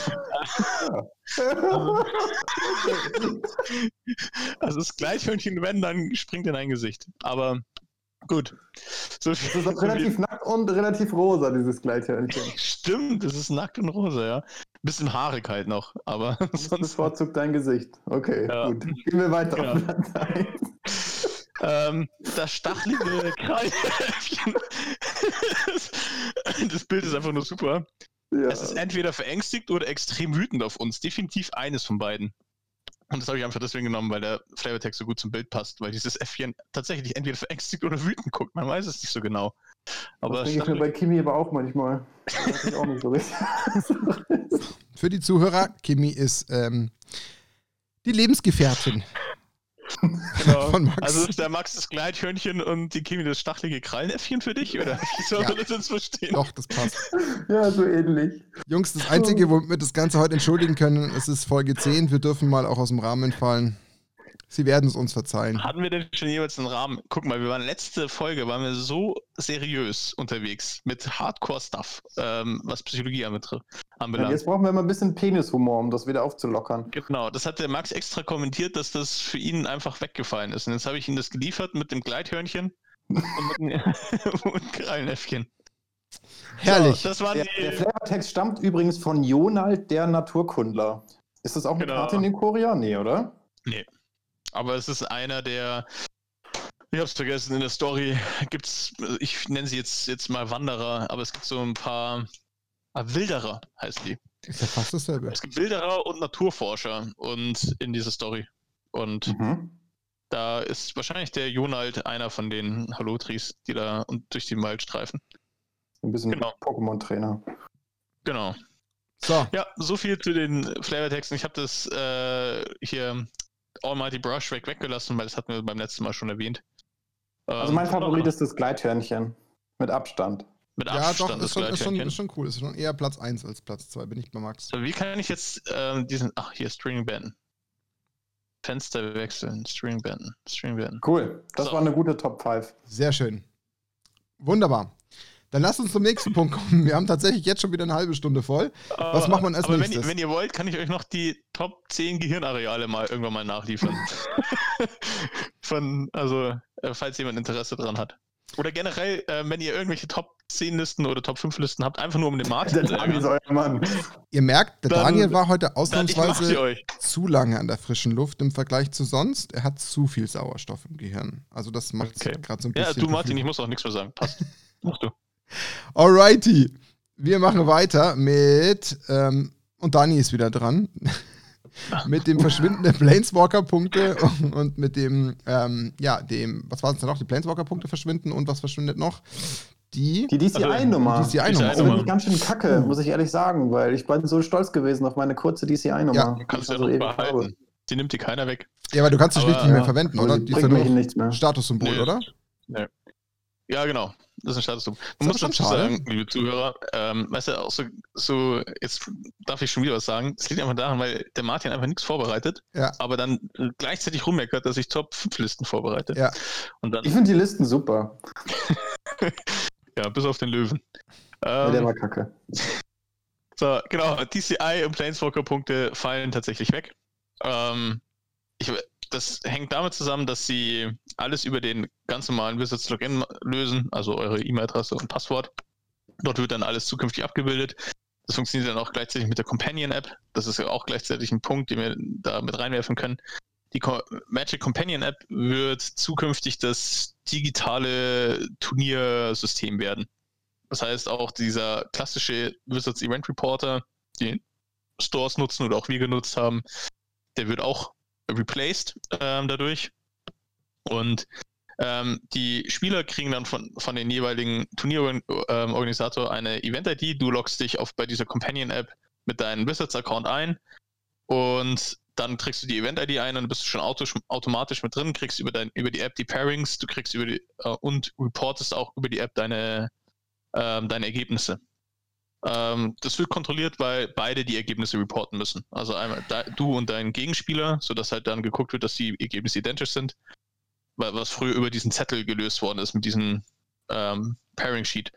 also das Gleithörnchen, wenn, dann springt in dein Gesicht. Aber gut. So das ist auch relativ nackt und relativ rosa, dieses Gleithörnchen. [laughs] Stimmt, es ist nackt und rosa, ja. Bisschen haarig halt noch, aber sonst. Bevorzugt dein Gesicht. Okay, ja. gut. Gehen wir weiter genau. Ähm, das stachelige Kralläffchen. [laughs] das Bild ist einfach nur super. Ja. Es ist entweder verängstigt oder extrem wütend auf uns. Definitiv eines von beiden. Und das habe ich einfach deswegen genommen, weil der Flavortext so gut zum Bild passt, weil dieses Äffchen tatsächlich entweder verängstigt oder wütend guckt. Man weiß es nicht so genau. Aber das denke ich mir bei Kimi aber auch manchmal. Das ich auch nicht so. Für die Zuhörer, Kimi ist ähm, die Lebensgefährtin Genau. Von Max. Also ist der Max das Gleithörnchen und die Kimi das stachelige Krallenäffchen für dich? Oder wie [laughs] soll ja. man das jetzt verstehen? Doch, das passt. Ja, so ähnlich. Jungs, das Einzige, womit wir das Ganze heute entschuldigen können, es ist Folge 10. Wir dürfen mal auch aus dem Rahmen fallen. Sie werden es uns verzeihen. Hatten wir denn schon jeweils einen Rahmen? Guck mal, wir waren letzte Folge, waren wir so seriös unterwegs mit Hardcore-Stuff, ähm, was Psychologie anbelangt. Ja, jetzt brauchen wir mal ein bisschen Penishumor, um das wieder aufzulockern. Genau, das hat der Max extra kommentiert, dass das für ihn einfach weggefallen ist. Und jetzt habe ich ihm das geliefert mit dem Gleithörnchen und mit dem [laughs] Krallenäffchen. Herrlich. So, das war der, der Flavortext stammt übrigens von Jonald, der Naturkundler. Ist das auch eine genau. Karte in den Korea? Nee, oder? Nee. Aber es ist einer der, ich hab's vergessen, in der Story gibt's, ich nenne sie jetzt, jetzt mal Wanderer, aber es gibt so ein paar ah, Wilderer, heißt die. Ist ja fast dasselbe. Es gibt Wilderer und Naturforscher und in dieser Story. Und mhm. da ist wahrscheinlich der Jonald einer von den Halotris, die da und durch den Wald streifen. Ein bisschen genau. Pokémon-Trainer. Genau. So. Ja, so viel zu den Flavortexten. Ich habe das äh, hier Almighty Brushback weggelassen, weil das hatten wir beim letzten Mal schon erwähnt. Also mein ähm, Favorit ist das Gleithörnchen. Mit Abstand. Mit Abstand. Ja, doch, ist schon, ist, schon, ist schon cool. Ist schon eher Platz 1 als Platz 2, bin ich bei Max. So, wie kann ich jetzt ähm, diesen. Ach, hier, String beenden. Fenster wechseln, String beenden, String beenden. Cool. Das so. war eine gute Top 5. Sehr schön. Wunderbar. Dann lasst uns zum nächsten Punkt kommen. Wir haben tatsächlich jetzt schon wieder eine halbe Stunde voll. Was macht man als aber nächstes? Wenn, wenn, ihr wollt, kann ich euch noch die Top 10 Gehirnareale mal irgendwann mal nachliefern. [laughs] Von, also, äh, falls jemand Interesse dran hat. Oder generell, äh, wenn ihr irgendwelche Top 10 Listen oder Top 5 Listen habt, einfach nur um den Martin zu ärgern. Ihr merkt, der dann, Daniel war heute ausnahmsweise zu lange an der frischen Luft im Vergleich zu sonst. Er hat zu viel Sauerstoff im Gehirn. Also das macht es okay. gerade so ein bisschen. Ja, du Martin, ich muss auch nichts mehr sagen. Passt. [laughs] Mach du. Alrighty. Wir machen weiter mit, ähm, und Dani ist wieder dran, [laughs] mit dem Verschwinden der Planeswalker-Punkte und, und, mit dem, ähm, ja, dem, was war es denn noch? Die Planeswalker-Punkte verschwinden und was verschwindet noch? Die, die DCI-Nummer. Die DCI-Nummer. Das finde ich ganz schön kacke, muss ich ehrlich sagen, weil ich bin so stolz gewesen auf meine kurze DCI-Nummer. Ja, kannst du also ja behalten. Die nimmt die keiner weg. Ja, aber du kannst sie schlicht nicht mehr verwenden, oder? Die ist ja nur Statussymbol, nee, oder? Nee. Ja, genau. Das ist ein Statussymbol. Man muss dazu sagen, liebe Zuhörer, ähm, weißt du, auch so, so, jetzt darf ich schon wieder was sagen. Es liegt einfach daran, weil der Martin einfach nichts vorbereitet, ja. aber dann gleichzeitig rummeckert, dass ich Top 5 Listen vorbereite. Ja. Und dann, ich finde die Listen super. [laughs] ja, bis auf den Löwen. Ähm, ja, der war kacke. [laughs] So, genau, DCI und Planeswalker-Punkte fallen tatsächlich weg. Ähm, ich, das hängt damit zusammen, dass sie alles über den ganz normalen Wizards Login lösen, also eure E-Mail-Adresse und Passwort. Dort wird dann alles zukünftig abgebildet. Das funktioniert dann auch gleichzeitig mit der Companion App. Das ist ja auch gleichzeitig ein Punkt, den wir da mit reinwerfen können. Die Magic Companion App wird zukünftig das digitale Turniersystem werden. Das heißt, auch dieser klassische Wizards Event Reporter, den Stores nutzen oder auch wir genutzt haben, der wird auch replaced ähm, dadurch. Und ähm, die Spieler kriegen dann von, von den jeweiligen Turnierorganisator ähm, eine Event-ID. Du loggst dich auf bei dieser Companion-App mit deinem Wizards-Account ein und dann trägst du die Event-ID ein und bist du schon auto automatisch mit drin, kriegst über, dein, über die App die Pairings, du kriegst über die äh, und reportest auch über die App deine, ähm, deine Ergebnisse. Ähm, das wird kontrolliert, weil beide die Ergebnisse reporten müssen. Also einmal da, du und dein Gegenspieler, sodass halt dann geguckt wird, dass die Ergebnisse identisch sind. was früher über diesen Zettel gelöst worden ist mit diesem ähm, Pairing Sheet.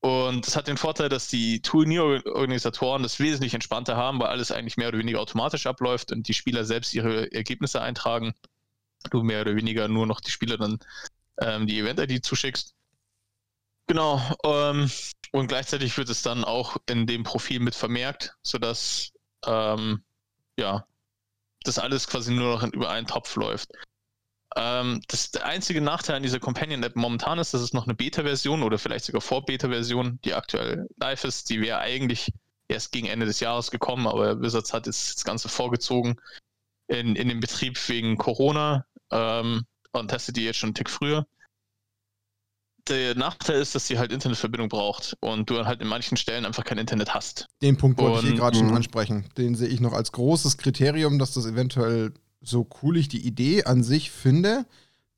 Und das hat den Vorteil, dass die Turnierorganisatoren das wesentlich entspannter haben, weil alles eigentlich mehr oder weniger automatisch abläuft und die Spieler selbst ihre Ergebnisse eintragen. Du mehr oder weniger nur noch die Spieler dann ähm, die Event-ID zuschickst. Genau. Ähm, und gleichzeitig wird es dann auch in dem Profil mit vermerkt, sodass ähm, ja, das alles quasi nur noch über einen Topf läuft. Ähm, das der einzige Nachteil an dieser Companion-App momentan ist, dass es noch eine Beta-Version oder vielleicht sogar Vor-Beta-Version, die aktuell live ist, die wäre eigentlich erst gegen Ende des Jahres gekommen, aber Wizards hat jetzt das Ganze vorgezogen in, in den Betrieb wegen Corona ähm, und testet die jetzt schon einen Tick früher. Der Nachteil ist, dass sie halt Internetverbindung braucht und du halt in manchen Stellen einfach kein Internet hast. Den Punkt wollte und, ich gerade schon mhm. ansprechen. Den sehe ich noch als großes Kriterium, dass das eventuell so cool ich die Idee an sich finde,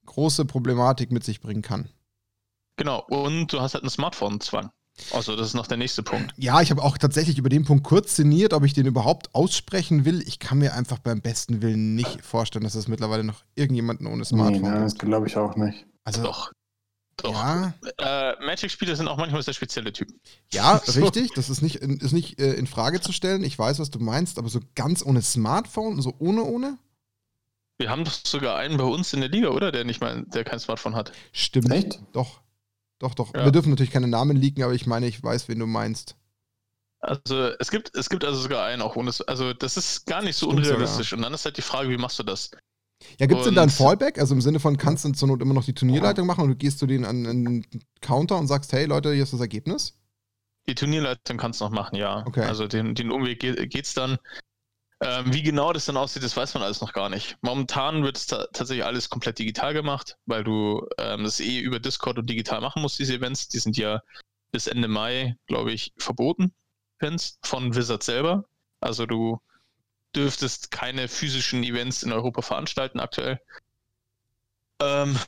große Problematik mit sich bringen kann. Genau, und du hast halt einen Smartphone-Zwang. Also, das ist noch der nächste Punkt. Ja, ich habe auch tatsächlich über den Punkt kurz sinniert, ob ich den überhaupt aussprechen will. Ich kann mir einfach beim besten Willen nicht vorstellen, dass es mittlerweile noch irgendjemanden ohne Smartphone nee, gibt. das glaube ich auch nicht. Also, doch. Doch. Ja. Äh, Magic-Spieler sind auch manchmal sehr spezielle Typen. Ja, [laughs] so. richtig. Das ist nicht, ist nicht äh, in Frage zu stellen. Ich weiß, was du meinst, aber so ganz ohne Smartphone, so ohne ohne? Wir haben doch sogar einen bei uns in der Liga, oder? Der nicht mal, der kein Smartphone hat. Stimmt. Echt? Doch. Doch, doch. Ja. Wir dürfen natürlich keine Namen leaken, aber ich meine, ich weiß, wen du meinst. Also es gibt, es gibt also sogar einen auch ohne. Also das ist gar nicht so Stimmt unrealistisch. Sogar. Und dann ist halt die Frage, wie machst du das? Ja, gibt es denn da ein Fallback? Also im Sinne von, kannst du zur Not immer noch die Turnierleitung machen und du gehst zu denen an einen Counter und sagst, hey Leute, hier ist das Ergebnis? Die Turnierleitung kannst du noch machen, ja. Okay. Also den, den Umweg geht es dann. Ähm, wie genau das dann aussieht, das weiß man alles noch gar nicht. Momentan wird es tatsächlich alles komplett digital gemacht, weil du ähm, das eh über Discord und digital machen musst, diese Events. Die sind ja bis Ende Mai, glaube ich, verboten, Events von Wizard selber. Also du dürftest keine physischen Events in Europa veranstalten aktuell. Ähm,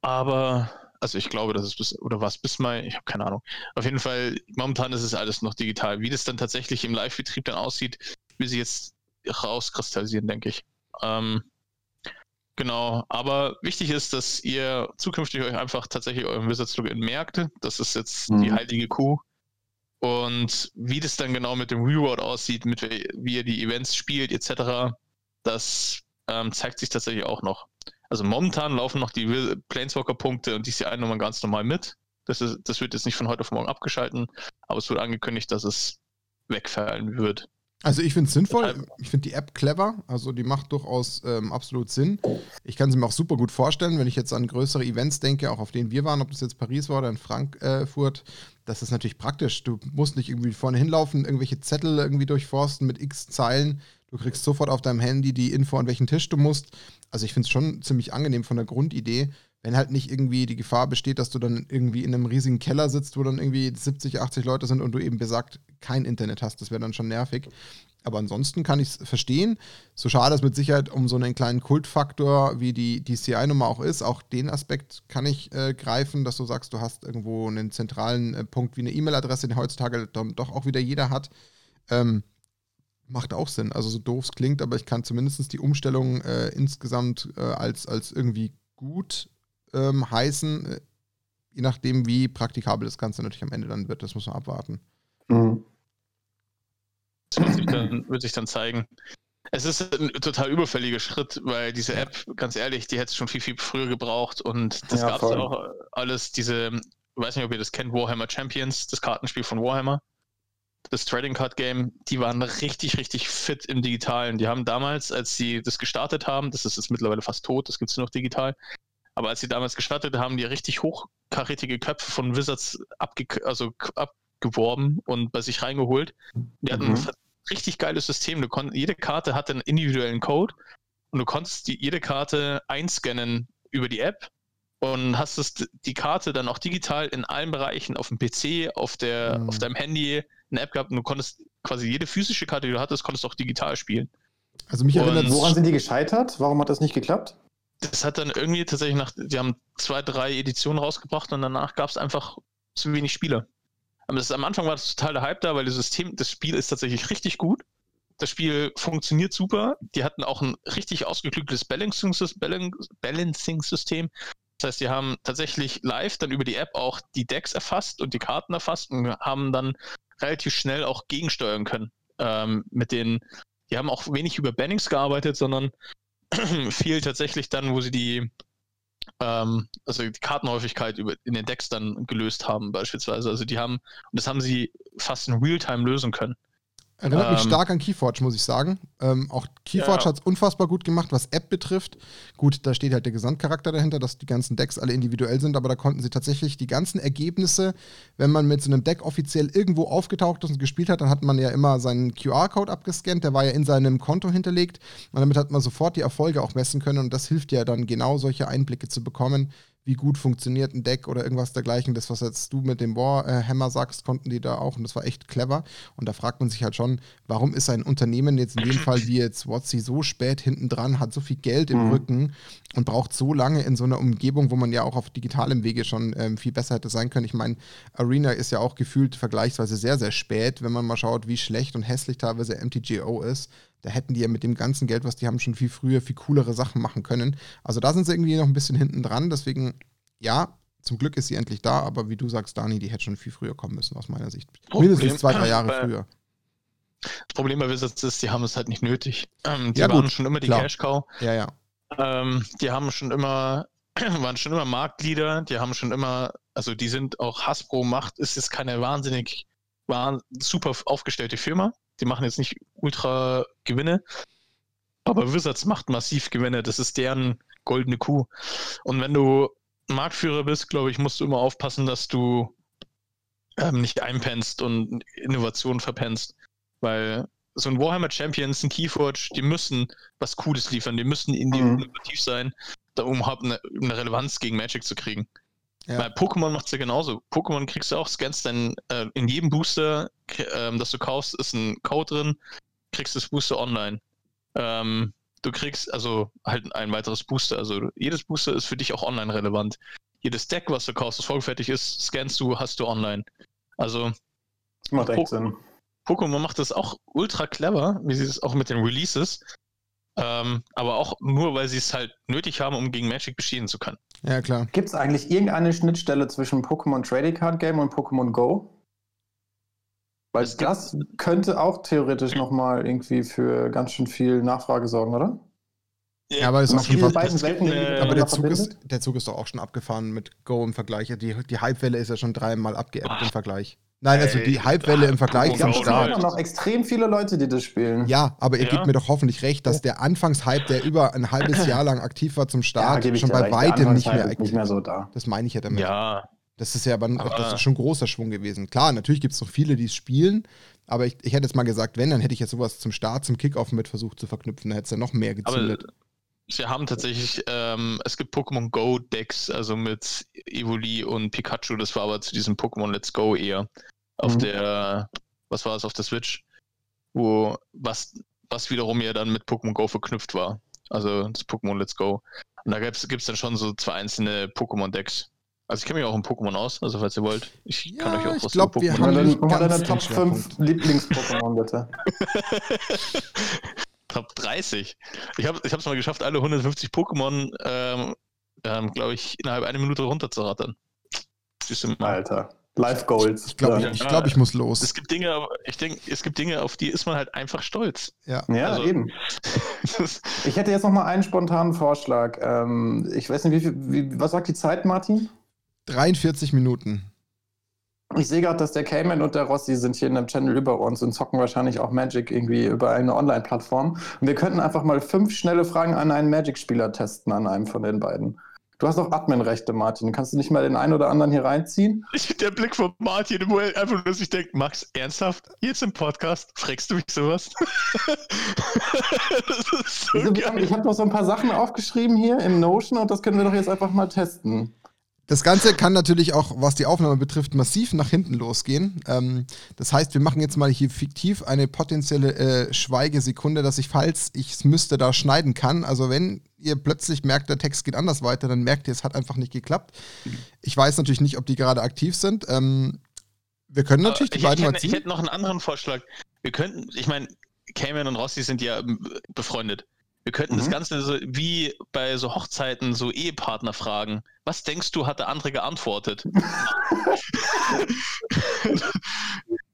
aber, also ich glaube, das ist bis, oder was bis Mai, ich habe keine Ahnung. Auf jeden Fall, momentan ist es alles noch digital. Wie das dann tatsächlich im Live-Betrieb dann aussieht, will sie jetzt rauskristallisieren, denke ich. Ähm, genau, aber wichtig ist, dass ihr zukünftig euch einfach tatsächlich euren Wizards-Login merkt. Das ist jetzt mhm. die heilige Kuh. Und wie das dann genau mit dem Reward aussieht, mit wie ihr die Events spielt, etc., das ähm, zeigt sich tatsächlich auch noch. Also momentan laufen noch die Planeswalker-Punkte und DCI-Nummern ganz normal mit. Das, ist, das wird jetzt nicht von heute auf morgen abgeschalten, aber es wird angekündigt, dass es wegfallen wird. Also ich finde es sinnvoll, ich finde die App clever, also die macht durchaus ähm, absolut Sinn. Ich kann sie mir auch super gut vorstellen, wenn ich jetzt an größere Events denke, auch auf denen wir waren, ob das jetzt Paris war oder in Frankfurt, das ist natürlich praktisch. Du musst nicht irgendwie vorne hinlaufen, irgendwelche Zettel irgendwie durchforsten mit x Zeilen. Du kriegst sofort auf deinem Handy die Info, an welchen Tisch du musst. Also ich finde es schon ziemlich angenehm von der Grundidee wenn halt nicht irgendwie die Gefahr besteht, dass du dann irgendwie in einem riesigen Keller sitzt, wo dann irgendwie 70, 80 Leute sind und du eben besagt kein Internet hast. Das wäre dann schon nervig. Aber ansonsten kann ich es verstehen. So schade es mit Sicherheit um so einen kleinen Kultfaktor wie die DCI-Nummer auch ist. Auch den Aspekt kann ich äh, greifen, dass du sagst, du hast irgendwo einen zentralen äh, Punkt wie eine E-Mail-Adresse, den heutzutage dann doch auch wieder jeder hat. Ähm, macht auch Sinn. Also so doof es klingt, aber ich kann zumindest die Umstellung äh, insgesamt äh, als, als irgendwie gut ähm, heißen, äh, je nachdem, wie praktikabel das Ganze natürlich am Ende dann wird. Das muss man abwarten. Mhm. Das wird sich, dann, wird sich dann zeigen. Es ist ein total überfälliger Schritt, weil diese App, ganz ehrlich, die hätte es schon viel, viel früher gebraucht und das ja, gab es auch alles, diese, ich weiß nicht, ob ihr das kennt, Warhammer Champions, das Kartenspiel von Warhammer, das Trading Card Game, die waren richtig, richtig fit im Digitalen. Die haben damals, als sie das gestartet haben, das ist jetzt mittlerweile fast tot, das gibt es nur noch digital, aber als sie damals gestartet haben, die richtig hochkarätige Köpfe von Wizards abge also abgeworben und bei sich reingeholt. Die hatten mhm. ein richtig geiles System. Du konnt, jede Karte hatte einen individuellen Code und du konntest die, jede Karte einscannen über die App und hast es, die Karte dann auch digital in allen Bereichen auf dem PC, auf, der, mhm. auf deinem Handy eine App gehabt und du konntest quasi jede physische Karte, die du hattest, konntest auch digital spielen. Also mich erinnert, woran sind die gescheitert? Warum hat das nicht geklappt? Das hat dann irgendwie tatsächlich nach, die haben zwei, drei Editionen rausgebracht und danach gab es einfach zu wenig Spieler. Aber das, am Anfang war das total der Hype da, weil das System, das Spiel ist tatsächlich richtig gut das Spiel funktioniert super. Die hatten auch ein richtig ausgeklügeltes Balancing-System. Das heißt, die haben tatsächlich live dann über die App auch die Decks erfasst und die Karten erfasst und haben dann relativ schnell auch gegensteuern können. Ähm, mit den, die haben auch wenig über Bannings gearbeitet, sondern [clears throat] viel tatsächlich dann, wo sie die, ähm, also die Kartenhäufigkeit über, in den Decks dann gelöst haben, beispielsweise. Also die haben, und das haben sie fast in Realtime lösen können. Erinnert mich ähm, stark an Keyforge, muss ich sagen. Ähm, auch Keyforge ja. hat es unfassbar gut gemacht, was App betrifft. Gut, da steht halt der Gesamtcharakter dahinter, dass die ganzen Decks alle individuell sind, aber da konnten sie tatsächlich die ganzen Ergebnisse, wenn man mit so einem Deck offiziell irgendwo aufgetaucht ist und gespielt hat, dann hat man ja immer seinen QR-Code abgescannt, der war ja in seinem Konto hinterlegt und damit hat man sofort die Erfolge auch messen können und das hilft ja dann genau solche Einblicke zu bekommen wie gut funktioniert ein Deck oder irgendwas dergleichen. Das, was jetzt du mit dem Warhammer sagst, konnten die da auch und das war echt clever. Und da fragt man sich halt schon, warum ist ein Unternehmen jetzt in dem Fall wie jetzt Watsi so spät hinten dran, hat so viel Geld im mhm. Rücken und braucht so lange in so einer Umgebung, wo man ja auch auf digitalem Wege schon ähm, viel besser hätte sein können. Ich meine, Arena ist ja auch gefühlt vergleichsweise sehr, sehr spät, wenn man mal schaut, wie schlecht und hässlich teilweise MTGO ist. Da hätten die ja mit dem ganzen Geld, was die haben, schon viel früher viel coolere Sachen machen können. Also da sind sie irgendwie noch ein bisschen hinten dran. Deswegen, ja, zum Glück ist sie endlich da, aber wie du sagst, Dani, die hätte schon viel früher kommen müssen, aus meiner Sicht. Problem, Mindestens zwei, drei Jahre früher. Das Problem bei Wizards ist, die haben es halt nicht nötig. Ähm, die ja, waren gut, schon immer die klar. Cash Cow. Ja, ja. Ähm, die haben schon immer, [clears throat] waren schon immer Marktleader, die haben schon immer, also die sind auch Hasbro macht, ist jetzt keine wahnsinnig, war super aufgestellte Firma. Die machen jetzt nicht ultra Gewinne, aber Wizards macht massiv Gewinne. Das ist deren goldene Kuh. Und wenn du Marktführer bist, glaube ich, musst du immer aufpassen, dass du ähm, nicht einpennst und Innovationen verpennst. Weil so ein Warhammer Champions, ein Keyforge, die müssen was Cooles liefern, die müssen mhm. innovativ sein, um überhaupt eine, eine Relevanz gegen Magic zu kriegen. Ja. Bei Pokémon macht es ja genauso. Pokémon kriegst du auch, scannst dann äh, in jedem Booster, ähm, das du kaufst, ist ein Code drin, kriegst das Booster online. Ähm, du kriegst also halt ein weiteres Booster. Also jedes Booster ist für dich auch online relevant. Jedes Deck, was du kaufst, das vollfertig ist, scannst du, hast du online. Also das macht echt Sinn. Pokémon macht das auch ultra clever, wie sie es auch mit den Releases. Ähm, aber auch nur, weil sie es halt nötig haben, um gegen Magic bestehen zu können. Ja, klar. Gibt es eigentlich irgendeine Schnittstelle zwischen Pokémon Trading Card Game und Pokémon Go? Weil es das könnte auch theoretisch nochmal irgendwie für ganz schön viel Nachfrage sorgen, oder? Ja, aber, ist auch diese beiden Welten, äh, aber der Zug, ist, der Zug ist doch auch schon abgefahren mit Go im Vergleich. Die, die Hypewelle ist ja schon dreimal abgeappt im Vergleich. Nein, also die Hypewelle im Vergleich zum Start. Es gibt noch extrem viele Leute, die das spielen. Ja, aber ihr ja. gebt mir doch hoffentlich recht, dass der Anfangshype, der über ein halbes Jahr lang aktiv war zum Start, ja, schon bei weitem nicht mehr, nicht mehr so da. Das meine ich ja damit. Ja. Das ist ja aber, aber das ist schon großer Schwung gewesen. Klar, natürlich gibt es noch viele, die es spielen, aber ich, ich hätte jetzt mal gesagt, wenn, dann hätte ich jetzt sowas zum Start, zum Kickoff mit versucht zu verknüpfen, da hätte es ja noch mehr gezündet. Aber Sie haben tatsächlich, ähm, es gibt Pokémon Go Decks, also mit Evoli und Pikachu, das war aber zu diesem Pokémon Let's Go eher auf mhm. der, was war es, auf der Switch, wo was, was wiederum ja dann mit Pokémon Go verknüpft war. Also das Pokémon Let's Go. Und da gibt es dann schon so zwei einzelne Pokémon-Decks. Also ich kenne mich auch in Pokémon aus, also falls ihr wollt. Ich ja, kann euch auch was glaub, wir haben dann, deine Top 5 Lieblings-Pokémon, bitte. [laughs] Top 30. Ich habe es mal geschafft, alle 150 Pokémon, ähm, ähm, glaube ich, innerhalb einer Minute runterzurattern. Alter. Life Goals. Ich glaube, ja. ich, ich, glaub, ich muss los. Es gibt Dinge, ich denke, es gibt Dinge, auf die ist man halt einfach stolz. Ja, ja also, eben. [laughs] ich hätte jetzt noch mal einen spontanen Vorschlag. Ähm, ich weiß nicht, wie viel, wie, was sagt die Zeit, Martin? 43 Minuten. Ich sehe gerade, dass der Cayman und der Rossi sind hier in einem Channel über uns und zocken wahrscheinlich auch Magic irgendwie über eine Online-Plattform. Und wir könnten einfach mal fünf schnelle Fragen an einen Magic-Spieler testen, an einem von den beiden. Du hast auch Admin-Rechte, Martin. Kannst du nicht mal den einen oder anderen hier reinziehen? Der Blick von Martin, wo er einfach nur sich denkt, Max, ernsthaft? Jetzt im Podcast? Fragst du mich sowas? [laughs] so also, ich habe noch so ein paar Sachen aufgeschrieben hier im Notion und das können wir doch jetzt einfach mal testen. Das Ganze kann natürlich auch, was die Aufnahme betrifft, massiv nach hinten losgehen. Ähm, das heißt, wir machen jetzt mal hier fiktiv eine potenzielle äh, Schweigesekunde, dass ich, falls ich es müsste, da schneiden kann. Also wenn ihr plötzlich merkt, der Text geht anders weiter, dann merkt ihr, es hat einfach nicht geklappt. Ich weiß natürlich nicht, ob die gerade aktiv sind. Ähm, wir können natürlich die beiden mal ziehen. Ich hätte noch einen anderen Vorschlag. Wir könnten, ich meine, Cayman und Rossi sind ja ähm, befreundet. Wir könnten mhm. das Ganze so wie bei so Hochzeiten so Ehepartner fragen. Was denkst du, hat der andere geantwortet? [laughs]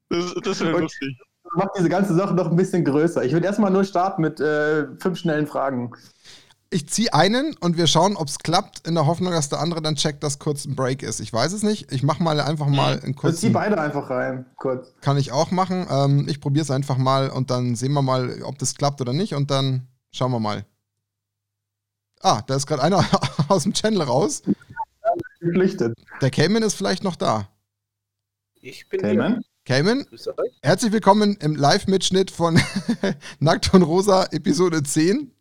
das das wäre lustig. Mach diese ganze Sache noch ein bisschen größer. Ich würde erstmal nur starten mit äh, fünf schnellen Fragen. Ich ziehe einen und wir schauen, ob es klappt, in der Hoffnung, dass der andere dann checkt, dass kurz ein Break ist. Ich weiß es nicht. Ich mache mal einfach mal einen kurzen. Ich zieh beide einfach rein, kurz. Kann ich auch machen. Ähm, ich probiere es einfach mal und dann sehen wir mal, ob das klappt oder nicht und dann schauen wir mal. Ah, da ist gerade einer [laughs] aus dem Channel raus. Geflüchtet. Der Cayman ist vielleicht noch da. Ich bin Cayman. Hier. Cayman, herzlich willkommen im Live-Mitschnitt von [laughs] Nackt und Rosa Episode 10.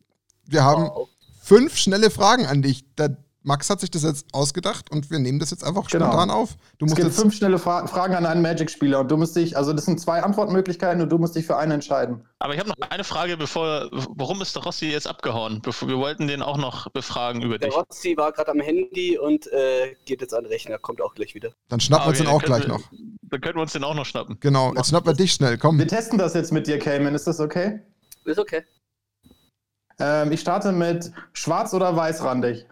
Wir haben wow fünf schnelle Fragen an dich. Der Max hat sich das jetzt ausgedacht und wir nehmen das jetzt einfach genau. spontan auf. Du musst es gibt fünf schnelle Fra Fragen an einen Magic-Spieler und du musst dich, also das sind zwei Antwortmöglichkeiten und du musst dich für eine entscheiden. Aber ich habe noch eine Frage, bevor, warum ist der Rossi jetzt abgehauen? Wir wollten den auch noch befragen über der dich. Der Rossi war gerade am Handy und äh, geht jetzt an den Rechner, kommt auch gleich wieder. Dann schnappen ah, okay, wir uns den auch gleich wir, noch. Dann können wir uns den auch noch schnappen. Genau, jetzt schnappen wir dich schnell, komm. Wir testen das jetzt mit dir, Cayman, ist das okay? Ist okay. Ähm, ich starte mit schwarz oder weißrandig?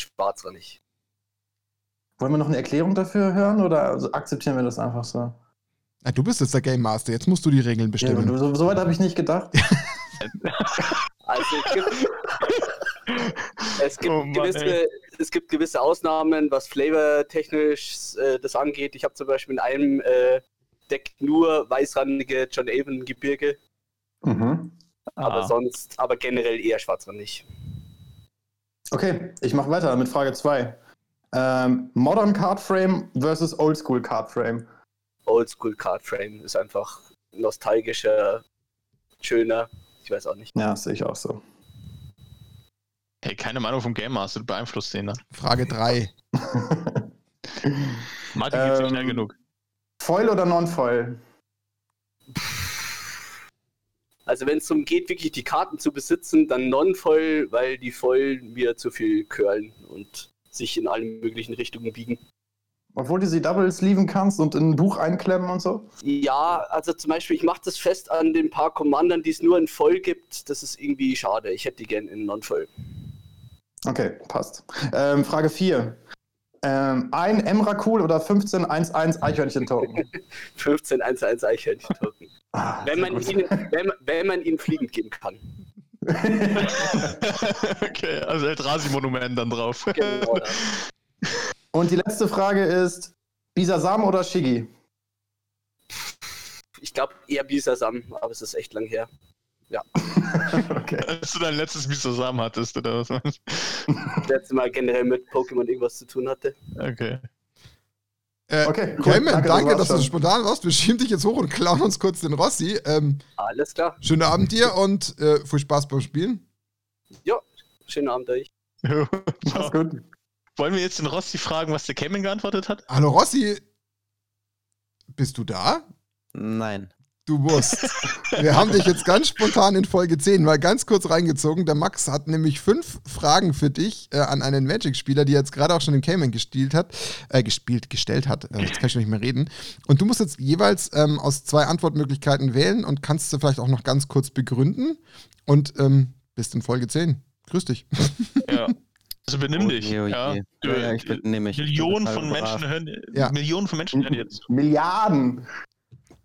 Schwarzrandig. Wollen wir noch eine Erklärung dafür hören oder akzeptieren wir das einfach so? Ja, du bist jetzt der Game Master, jetzt musst du die Regeln bestimmen. Ja, so, so weit habe ich nicht gedacht. [laughs] also es gibt, [laughs] es gibt, oh Mann, gewisse, es gibt gewisse Ausnahmen, was flavortechnisch äh, das angeht. Ich habe zum Beispiel in einem äh, Deck nur weißrandige John Avon Gebirge. Mhm. Aber ah. sonst, aber generell eher schwarzrandig. Okay, ich mache weiter mit Frage 2. Ähm, Modern Card Frame versus Oldschool Card Frame. Oldschool Card Frame ist einfach nostalgischer, schöner. Ich weiß auch nicht. Ja, sehe ich auch so. Hey, keine Meinung vom Game Master, du beeinflusst den. Ne? Frage 3. Martin geht ähm, schnell genug. Foil oder Non-Foil? Also wenn es darum geht, wirklich die Karten zu besitzen, dann non-voll, weil die voll mir zu viel curlen und sich in allen möglichen Richtungen biegen. Obwohl du sie double sleeven kannst und in ein Buch einklemmen und so? Ja, also zum Beispiel, ich mache das fest an den paar Commandern, die es nur in voll gibt. Das ist irgendwie schade. Ich hätte die gern in non-voll. Okay, passt. Ähm, Frage 4. Ähm, ein Emrakul oder 1511 Eichhörnchen-Token? 1511 [laughs] Eichhörnchen-Token. Ah, wenn, man ihn, wenn, wenn man ihn fliegend geben kann. [laughs] okay, also Eldrazi-Monument dann drauf. Genau, ja. Und die letzte Frage ist: Bisasam oder Shigi? Ich glaube eher Bisasam, aber es ist echt lang her. Ja. [laughs] okay. Als du dein letztes Bisasam hattest, oder was? Das letzte Mal generell mit Pokémon irgendwas zu tun hatte. Okay. Äh, okay, cool. Cayman, danke, danke dass du so spontan warst. Wir schieben dich jetzt hoch und klauen uns kurz den Rossi. Ähm, Alles klar. Schönen Abend dir und äh, viel Spaß beim Spielen. Ja, schönen Abend euch. Mach's gut. Wollen wir jetzt den Rossi fragen, was der Cayman geantwortet hat? Hallo Rossi, bist du da? Nein. Du musst. Wir haben dich jetzt ganz spontan in Folge 10 mal ganz kurz reingezogen. Der Max hat nämlich fünf Fragen für dich äh, an einen Magic-Spieler, die jetzt gerade auch schon den Cayman gespielt hat, äh, gespielt, gestellt hat. Äh, jetzt kann ich nicht mehr reden. Und du musst jetzt jeweils ähm, aus zwei Antwortmöglichkeiten wählen und kannst du vielleicht auch noch ganz kurz begründen. Und ähm, bist in Folge 10. Grüß dich. Ja. Also benimm dich. Oh, oh, ja. ja, ja, ich benehme mich. Millionen von Menschen hören, ja. Millionen von Menschen hören jetzt. Milliarden.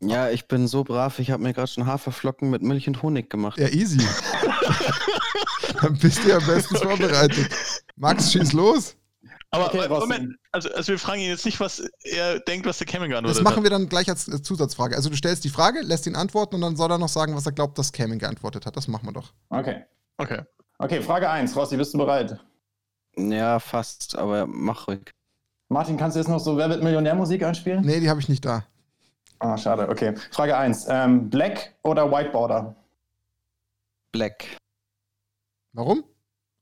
Ja, ich bin so brav, ich habe mir gerade schon Haferflocken mit Milch und Honig gemacht. Ja, easy. [laughs] Dann bist du ja bestens okay. vorbereitet. Max, schieß los. Aber okay, Moment, also, also, wir fragen ihn jetzt nicht, was er denkt, was der Camming antwortet Das machen wir dann gleich als Zusatzfrage. Also du stellst die Frage, lässt ihn antworten und dann soll er noch sagen, was er glaubt, dass Camming geantwortet hat. Das machen wir doch. Okay. Okay. Okay, Frage 1. Rossi, bist du bereit? Ja, fast, aber mach ruhig. Martin, kannst du jetzt noch so Wer wird Millionär-Musik einspielen? Nee, die habe ich nicht da. Ah, schade, okay. Frage 1. Ähm, Black oder White Border? Black. Warum?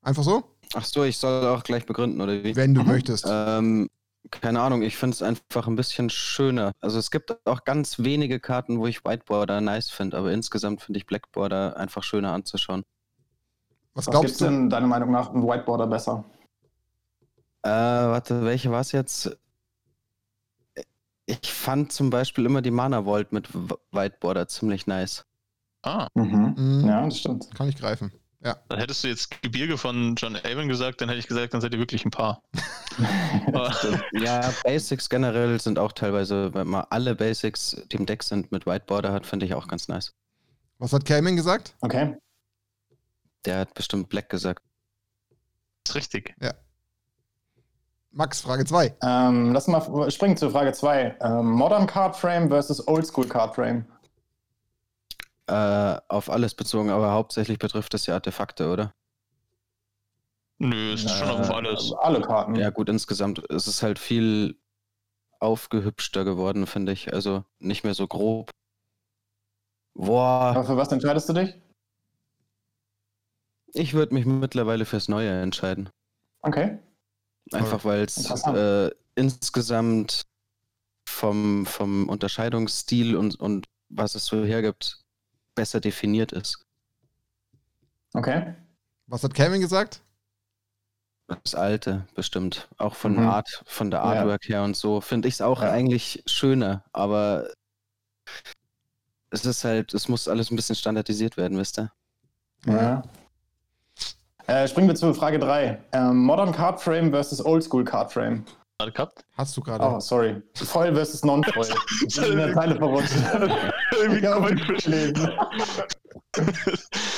Einfach so? Ach so, ich soll auch gleich begründen, oder wie? Wenn du mhm. möchtest. Ähm, keine Ahnung, ich finde es einfach ein bisschen schöner. Also es gibt auch ganz wenige Karten, wo ich White Border nice finde, aber insgesamt finde ich Black Border einfach schöner anzuschauen. Was, Was glaubst du denn deiner Meinung nach ein White Border besser? Äh, warte, welche war es jetzt? Ich fand zum Beispiel immer die Mana Vault mit Whiteboarder ziemlich nice. Ah. Mhm. Mhm. Ja, das stimmt. Kann ich greifen. Ja. Dann hättest du jetzt Gebirge von John Avon gesagt, dann hätte ich gesagt, dann seid ihr wirklich ein Paar. [laughs] [laughs] ja, Basics generell sind auch teilweise, wenn man alle Basics, die im Deck sind, mit Whiteboarder hat, finde ich auch ganz nice. Was hat Cayman gesagt? Okay. Der hat bestimmt Black gesagt. Das ist richtig. Ja. Max, Frage 2. Ähm, lass mal springen zu Frage 2. Ähm, Modern Card Frame versus Oldschool Card Frame. Äh, auf alles bezogen, aber hauptsächlich betrifft es ja Artefakte, oder? Nö, es ist äh, schon auf alles. Alle Karten. Ja, gut, insgesamt ist es halt viel aufgehübschter geworden, finde ich. Also nicht mehr so grob. Boah. Aber für was entscheidest du dich? Ich würde mich mittlerweile fürs Neue entscheiden. Okay. Einfach weil es äh, insgesamt vom, vom Unterscheidungsstil und, und was es so hergibt, besser definiert ist. Okay. Was hat Kevin gesagt? Das alte, bestimmt. Auch von, mhm. Art, von der Artwork ja. her und so finde ich es auch ja. eigentlich schöner, aber es ist halt, es muss alles ein bisschen standardisiert werden, wisst ihr? Ja. Äh, springen wir zu Frage 3. Ähm, Modern Card Frame versus Oldschool Card Frame. Gerade gehabt? Hast du gerade. Oh, sorry. Foil versus Non-Foil. [laughs] ich bin in der Zeile verrutscht.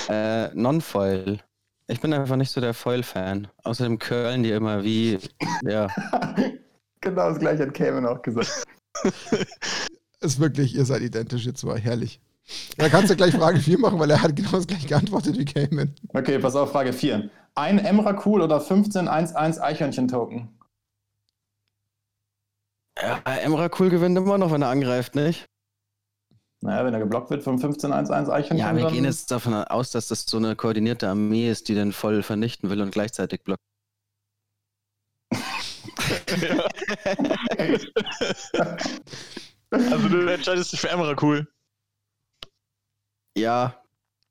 äh, Non-Foil. Ich bin einfach nicht so der Foil-Fan. Außerdem curlen die immer wie. Ja. [laughs] genau das gleiche hat Cayman auch gesagt. [laughs] ist wirklich, ihr seid identisch jetzt mal herrlich. Da kannst du gleich Frage 4 machen, weil er hat genau das gleiche geantwortet wie Cayman. Okay, pass auf, Frage 4. Ein Emrakul oder 1511 Eichhörnchen-Token? Ja, Emrakul gewinnt immer noch, wenn er angreift, nicht? Naja, wenn er geblockt wird vom 1511 Eichhörnchen. Ja, wir gehen jetzt davon aus, dass das so eine koordinierte Armee ist, die den voll vernichten will und gleichzeitig blockt. [laughs] [laughs] also du entscheidest dich für Emrakul. Ja,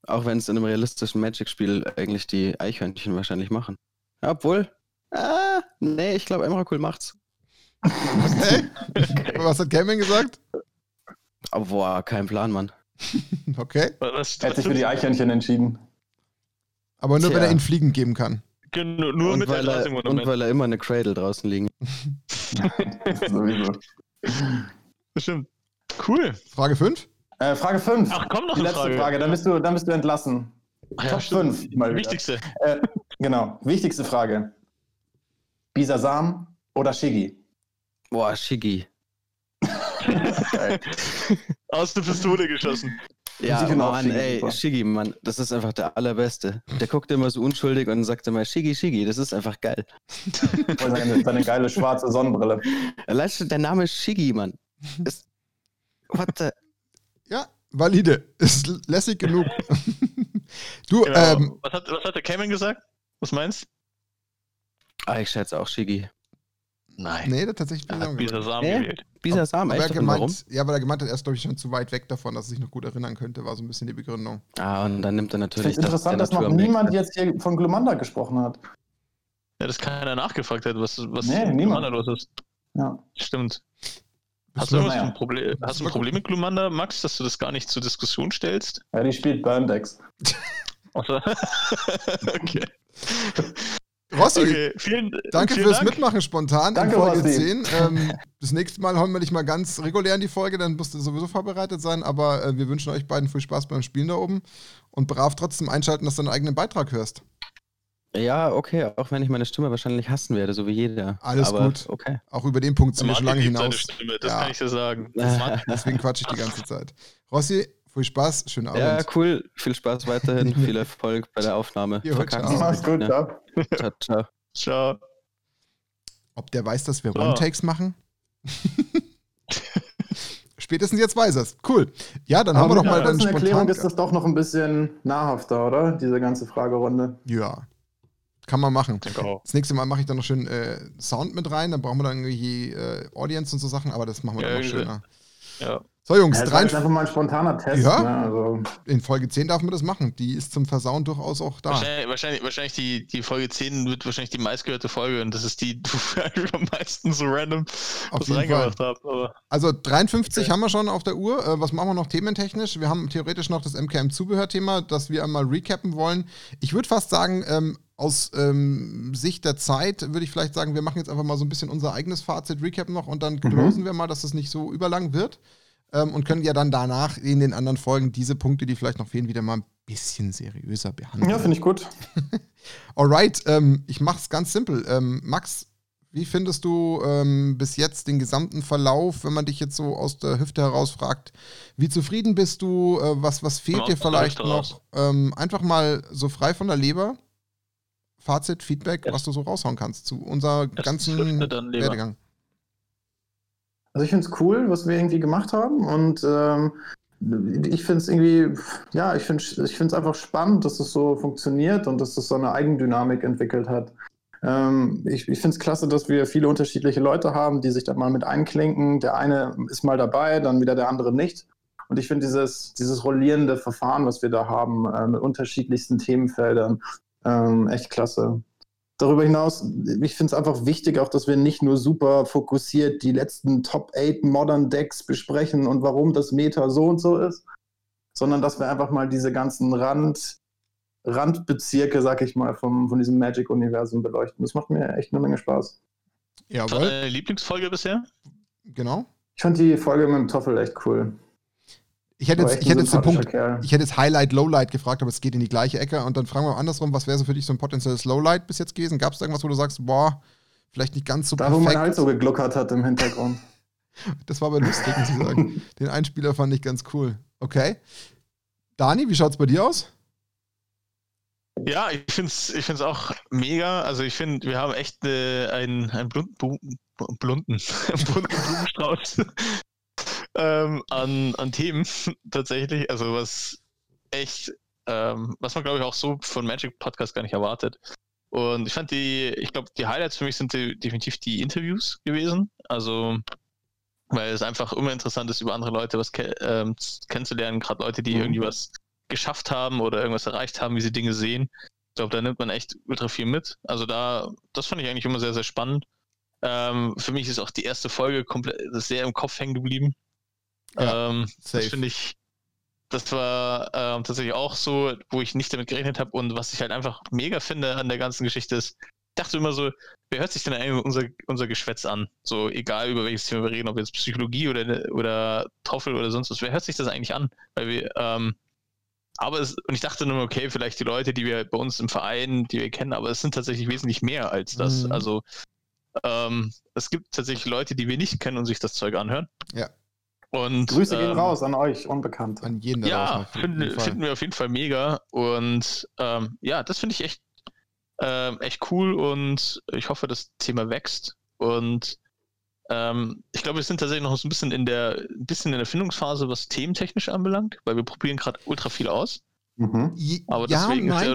auch wenn es in einem realistischen Magic-Spiel eigentlich die Eichhörnchen wahrscheinlich machen. Ja, obwohl, ah, nee, ich glaube, Emrakul macht's. Okay. [laughs] Was hat Gaming gesagt? Oh, boah, kein Plan, Mann. [laughs] okay. Was, er hat sich für die Eichhörnchen entschieden. Aber nur, Tja. wenn er ihnen Fliegen geben kann. Genau, nur und mit weil der er, Und weil er immer eine Cradle draußen liegen. [laughs] Sowieso. Bestimmt. Cool. Frage 5? Äh, Frage 5. Ach, komm noch Die letzte Frage. Frage. Dann, bist du, dann bist du entlassen. Ach, Top 5. Wichtigste. Äh, genau, wichtigste Frage. Bisasam oder Shigi? Boah, Shigi. [laughs] Aus der Pistole geschossen. Ja, Mann, ey, super. Shigi, Mann, das ist einfach der Allerbeste. Der guckt immer so unschuldig und sagt immer Shigi, Shigi, das ist einfach geil. [laughs] seine, seine geile schwarze Sonnenbrille. Allein der Name Shigi, Mann. Ist, what the... Ja, valide. Ist lässig genug. [laughs] du, genau. ähm, was, hat, was hat der Cayman gesagt? Was meinst du? Ah, ich schätze auch Shigi. Nein. Nee, der tatsächlich Bisasam. Bisasam gewählt. Bisasam, echt? Gemeint, warum? Ja, weil er gemeint hat, er ist, glaube ich, schon zu weit weg davon, dass er sich noch gut erinnern könnte, war so ein bisschen die Begründung. Ah, und dann nimmt er natürlich. Ich finde interessant, dass noch niemand jetzt hier von Glumanda gesprochen hat. Ja, dass keiner nachgefragt hat, was, was nee, Glumanda los ist. Ja. Stimmt. Hast du, naja. ein Problem, hast du ein Problem mit Glumanda, Max, dass du das gar nicht zur Diskussion stellst? Ja, die spielt Burndex. [laughs] okay. Rossi, okay, vielen, danke vielen fürs Dank. Mitmachen spontan danke, in Folge Rossi. 10. Ähm, [laughs] das nächste Mal hauen wir dich mal ganz regulär in die Folge, dann musst du sowieso vorbereitet sein. Aber äh, wir wünschen euch beiden viel Spaß beim Spielen da oben und brav trotzdem einschalten, dass du deinen eigenen Beitrag hörst. Ja, okay, auch wenn ich meine Stimme wahrscheinlich hassen werde, so wie jeder. Alles Aber, gut. Okay. Auch über den Punkt sind wir schon lange hinaus. Stimme, das ja. kann ich dir sagen. [laughs] Deswegen quatsche ich die ganze Zeit. Rossi, viel Spaß, schönen Abend. Ja, cool. Viel Spaß weiterhin. [laughs] Viel Erfolg bei der Aufnahme. Jo, Mach's gut, ja. Ciao, ciao. Ciao. Ob der weiß, dass wir so. One-Takes machen? [laughs] Spätestens jetzt weiß er es. Cool. Ja, dann Aber haben wir doch mal dann spontan... Erklärung ist das doch noch ein bisschen nahrhafter, oder? Diese ganze Fragerunde. Ja. Kann man machen. Das nächste Mal mache ich dann noch schön äh, Sound mit rein. Dann brauchen wir dann irgendwie äh, Audience und so Sachen, aber das machen wir ja, dann noch schöner. Ja. So, Jungs, ja, drei. Das ist einfach mal ein spontaner Test. Ja. Ne? Also. In Folge 10 darf man das machen. Die ist zum Versauen durchaus auch da. Wahrscheinlich, wahrscheinlich, wahrscheinlich die, die Folge 10 wird wahrscheinlich die meistgehörte Folge und das ist die, [laughs] die wir am meisten so random Auf was reingemacht haben. Aber Also 53 Okay. haben wir schon auf der Uhr. Äh, was machen wir noch thementechnisch? Wir haben theoretisch noch das MKM-Zubehörthema, das wir einmal recappen wollen. Ich würde fast sagen, ähm, aus ähm, Sicht der Zeit würde ich vielleicht sagen, wir machen jetzt einfach mal so ein bisschen unser eigenes Fazit, Recap noch und dann closen wir mal, dass es nicht so überlang wird. Ähm, und können ja dann danach in den anderen Folgen diese Punkte, die vielleicht noch fehlen, wieder mal ein bisschen seriöser behandeln. Ja, finde ich gut. [laughs] Alright, ähm, ich mach's ganz simpel. Ähm, Max, wie findest du ähm, bis jetzt den gesamten Verlauf, wenn man dich jetzt so aus der Hüfte heraus fragt? Wie zufrieden bist du? Äh, was, was fehlt Ja, dir vielleicht noch? Ähm, einfach mal so frei von der Leber. Fazit, Feedback, was du so raushauen kannst zu unser Das ganzen. Werdegang. Also ich finde es cool, was wir irgendwie gemacht haben und ähm, ich finde es irgendwie, ja, ich finde es einfach spannend, dass es so funktioniert und dass es so eine Eigendynamik entwickelt hat. Ähm, ich ich finde es klasse, dass wir viele unterschiedliche Leute haben, die sich da mal mit einklinken. Der eine ist mal dabei, dann wieder der andere nicht. Und ich finde dieses, dieses rollierende Verfahren, was wir da haben, äh, mit unterschiedlichsten Themenfeldern, ähm, echt klasse. Darüber hinaus, ich finde es einfach wichtig, auch dass wir nicht nur super fokussiert die letzten Top 8 Modern Decks besprechen und warum das Meta so und so ist, sondern dass wir einfach mal diese ganzen Rand, Randbezirke, sag ich mal, vom, von diesem Magic-Universum beleuchten. Das macht mir echt eine Menge Spaß. Jawohl, deine Lieblingsfolge bisher? genau. Ich fand die Folge mit dem Toffel echt cool. Ich hätte jetzt, ich hätte jetzt den Punkt, Kerl. ich hätte jetzt Highlight, Lowlight gefragt, aber es geht in die gleiche Ecke. Und dann fragen wir andersrum, was wäre so für dich so ein potenzielles Lowlight bis jetzt gewesen? Gab es irgendwas, wo du sagst, boah, vielleicht nicht ganz so Da, wo mein perfekt? Hals so gegluckert hat im Hintergrund. [laughs] Das war aber lustig, muss ich sagen. [laughs] Den Einspieler fand ich ganz cool. Okay. Dani, wie schaut's bei dir aus? Ja, ich finde es ich find's auch mega. Also ich finde, wir haben echt äh, einen, einen blunten, Bu- blunten, bunten [laughs] Blumenstrauß ähm, an, an Themen [laughs] tatsächlich. Also was echt, ähm, was man glaube ich auch so von Magic Podcast gar nicht erwartet. Und ich fand die, ich glaube, die Highlights für mich sind die, definitiv die Interviews gewesen. Also weil es einfach immer interessant ist, über andere Leute was ke ähm, kennenzulernen, gerade Leute, die Mhm. irgendwie was geschafft haben oder irgendwas erreicht haben, wie sie Dinge sehen. Ich glaube, da nimmt man echt ultra viel mit. Also da, das fand ich eigentlich immer sehr, sehr spannend. Ähm, für mich ist auch die erste Folge komplett sehr im Kopf hängen geblieben. Ja, ähm, das finde ich, das war ähm, tatsächlich auch so, wo ich nicht damit gerechnet habe und was ich halt einfach mega finde an der ganzen Geschichte ist, ich dachte immer so, wer hört sich denn eigentlich unser, unser Geschwätz an? So, egal über welches Thema wir reden, ob jetzt Psychologie oder, oder Toffel oder sonst was, wer hört sich das eigentlich an? Weil wir, ähm, aber es, und ich dachte nur, okay, vielleicht die Leute, die wir bei uns im Verein, die wir kennen, aber es sind tatsächlich wesentlich mehr als das. Mhm. Also, ähm, es gibt tatsächlich Leute, die wir nicht kennen und sich das Zeug anhören. Ja. Und, Grüße gehen ähm, raus an euch, Unbekannte. An jeden da ja, finden, finden wir auf jeden Fall mega. Und ähm, ja, das finde ich echt, ähm, echt cool und ich hoffe, das Thema wächst. Und ähm, ich glaube, wir sind tatsächlich noch so ein bisschen in der, ein bisschen in der Findungsphase, was thementechnisch anbelangt, weil wir probieren gerade ultra viel aus. Mhm. Aber ja, deswegen nein.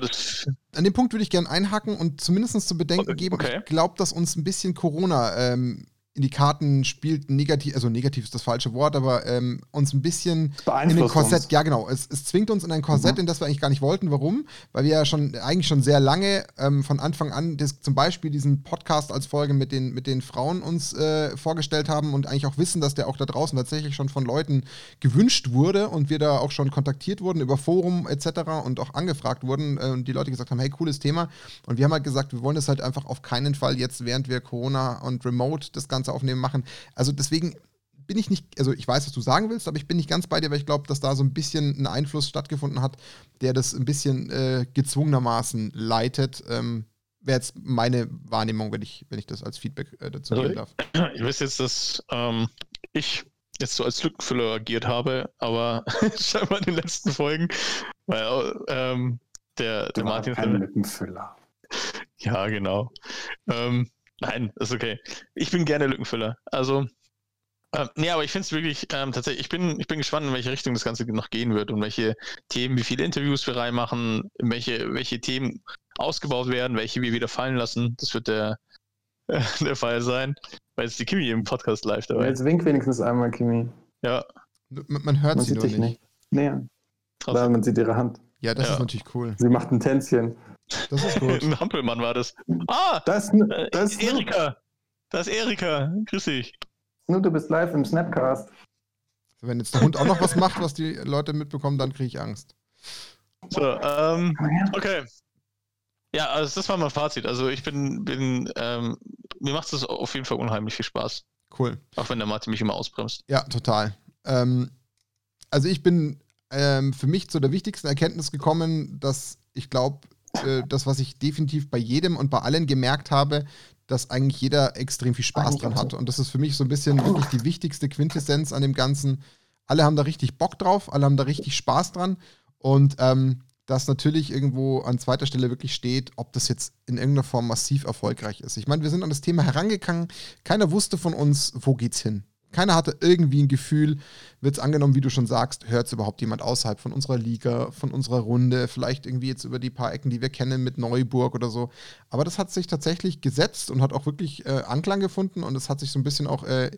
An dem Punkt würde ich gerne einhaken und zumindest zu bedenken Okay, geben, ich glaube, dass uns ein bisschen Corona ähm, in die Karten spielt, negativ, also negativ ist das falsche Wort, aber ähm, uns ein bisschen in Beeinflusst Korsett, uns. ja genau, es, es zwingt uns in ein Korsett, Mhm. in das wir eigentlich gar nicht wollten. Warum? Weil wir ja schon eigentlich schon sehr lange ähm, von Anfang an das, zum Beispiel diesen Podcast als Folge mit den, mit den Frauen uns äh, vorgestellt haben und eigentlich auch wissen, dass der auch da draußen tatsächlich schon von Leuten gewünscht wurde und wir da auch schon kontaktiert wurden über Forum etc. und auch angefragt wurden äh, und die Leute gesagt haben, hey, cooles Thema. Und wir haben halt gesagt, wir wollen das halt einfach auf keinen Fall jetzt, während wir Corona und Remote das Ganze aufnehmen, machen. Also deswegen bin ich nicht, also ich weiß, was du sagen willst, aber ich bin nicht ganz bei dir, weil ich glaube, dass da so ein bisschen ein Einfluss stattgefunden hat, der das ein bisschen äh, gezwungenermaßen leitet. Ähm, Wäre jetzt meine Wahrnehmung, wenn ich, wenn ich das als Feedback äh, dazu Also, geben darf. [clears throat] Ich weiß jetzt, dass ähm, ich jetzt so als Lückenfüller agiert habe, aber [laughs] scheinbar in den letzten Folgen, weil ähm, der, der Martin. kein Lückenfüller. Ja, genau. Ähm, nein, ist okay. Ich bin gerne Lückenfüller. Also, ähm, nee, aber ich finde es wirklich ähm, tatsächlich, ich bin, ich bin gespannt, in welche Richtung das Ganze noch gehen wird und welche Themen, wie viele Interviews wir reinmachen, in welche, welche Themen ausgebaut werden, welche wir wieder fallen lassen. Das wird der, äh, [laughs] der Fall sein. Weil jetzt die Kimi im Podcast live dabei. Jetzt wink wenigstens einmal, Kimi. Ja. Man hört man sie nur nicht. nicht. Nee. Oder man sieht ihre Hand. Ja, das ja. ist natürlich cool. Sie macht ein Tänzchen. Das ist gut. [laughs] ein Hampelmann war das. Ah! Das, das ist Erika. Das ist Erika. Grüß dich. Nur du bist live im Snapcast. Wenn jetzt der Hund auch noch was macht, was die Leute mitbekommen, dann kriege ich Angst. So, ähm, okay. Ja, also das war mein Fazit. Also ich bin, bin ähm, mir macht es auf jeden Fall unheimlich viel Spaß. Cool. Auch wenn der Martin mich immer ausbremst. Ja, total. Ähm, also ich bin ähm, für mich zu der wichtigsten Erkenntnis gekommen, dass ich glaube, äh, das, was ich definitiv bei jedem und bei allen gemerkt habe, dass eigentlich jeder extrem viel Spaß dran hat. Und das ist für mich so ein bisschen wirklich die wichtigste Quintessenz an dem Ganzen. Alle haben da richtig Bock drauf, alle haben da richtig Spaß dran. Und ähm, dass natürlich irgendwo an zweiter Stelle wirklich steht, ob das jetzt in irgendeiner Form massiv erfolgreich ist. Ich meine, wir sind an das Thema herangegangen, keiner wusste von uns, wo geht's hin. Keiner hatte irgendwie ein Gefühl, wird es angenommen, wie du schon sagst, hört es überhaupt jemand außerhalb von unserer Liga, von unserer Runde, vielleicht irgendwie jetzt über die paar Ecken, die wir kennen mit Neuburg oder so. Aber das hat sich tatsächlich gesetzt und hat auch wirklich äh, Anklang gefunden und es hat sich so ein bisschen auch äh,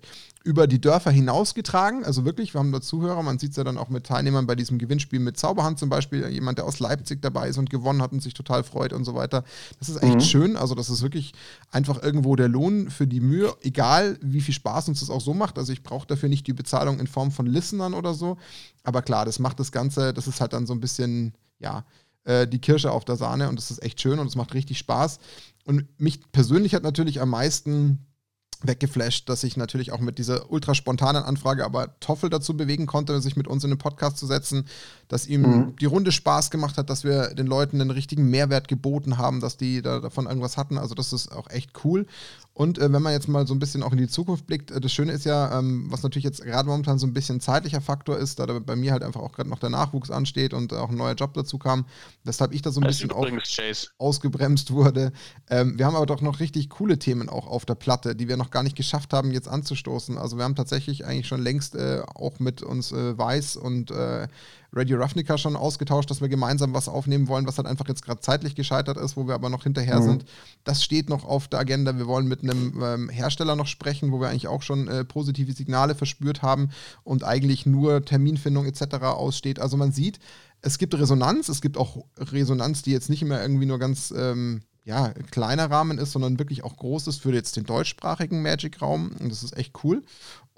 über die Dörfer hinausgetragen. Also wirklich, wir haben da Zuhörer, man sieht es ja dann auch mit Teilnehmern bei diesem Gewinnspiel mit Zauberhand zum Beispiel, jemand, der aus Leipzig dabei ist und gewonnen hat und sich total freut und so weiter. Das ist echt mhm. schön. Also, das ist wirklich einfach irgendwo der Lohn für die Mühe, egal wie viel Spaß uns das auch so macht. Also, ich brauche dafür nicht die Bezahlung in Form von Listenern oder so. Aber klar, das macht das Ganze, das ist halt dann so ein bisschen, ja, äh, die Kirsche auf der Sahne und das ist echt schön und es macht richtig Spaß. Und mich persönlich hat natürlich am meisten weggeflasht, dass ich natürlich auch mit dieser ultra spontanen Anfrage aber Toffel dazu bewegen konnte, sich mit uns in den Podcast zu setzen, dass ihm mhm. die Runde Spaß gemacht hat, dass wir den Leuten einen richtigen Mehrwert geboten haben, dass die da davon irgendwas hatten. Also das ist auch echt cool. Und äh, wenn man jetzt mal so ein bisschen auch in die Zukunft blickt, äh, das Schöne ist ja, ähm, was natürlich jetzt gerade momentan so ein bisschen zeitlicher Faktor ist, da bei mir halt einfach auch gerade noch der Nachwuchs ansteht und auch ein neuer Job dazu kam, weshalb ich da so ein das bisschen auch ausgebremst wurde. Ähm, wir haben aber doch noch richtig coole Themen auch auf der Platte, die wir noch gar nicht geschafft haben, jetzt anzustoßen. Also wir haben tatsächlich eigentlich schon längst äh, auch mit uns äh, Weiß und äh, Radio Ravnica schon ausgetauscht, dass wir gemeinsam was aufnehmen wollen, was halt einfach jetzt gerade zeitlich gescheitert ist, wo wir aber noch hinterher mhm. sind. Das steht noch auf der Agenda. Wir wollen mit einem ähm, Hersteller noch sprechen, wo wir eigentlich auch schon äh, positive Signale verspürt haben und eigentlich nur Terminfindung etc. aussteht. Also man sieht, es gibt Resonanz, es gibt auch Resonanz, die jetzt nicht immer irgendwie nur ganz ähm, ja, kleiner Rahmen ist, sondern wirklich auch groß ist für jetzt den deutschsprachigen Magic-Raum. Und das ist echt cool.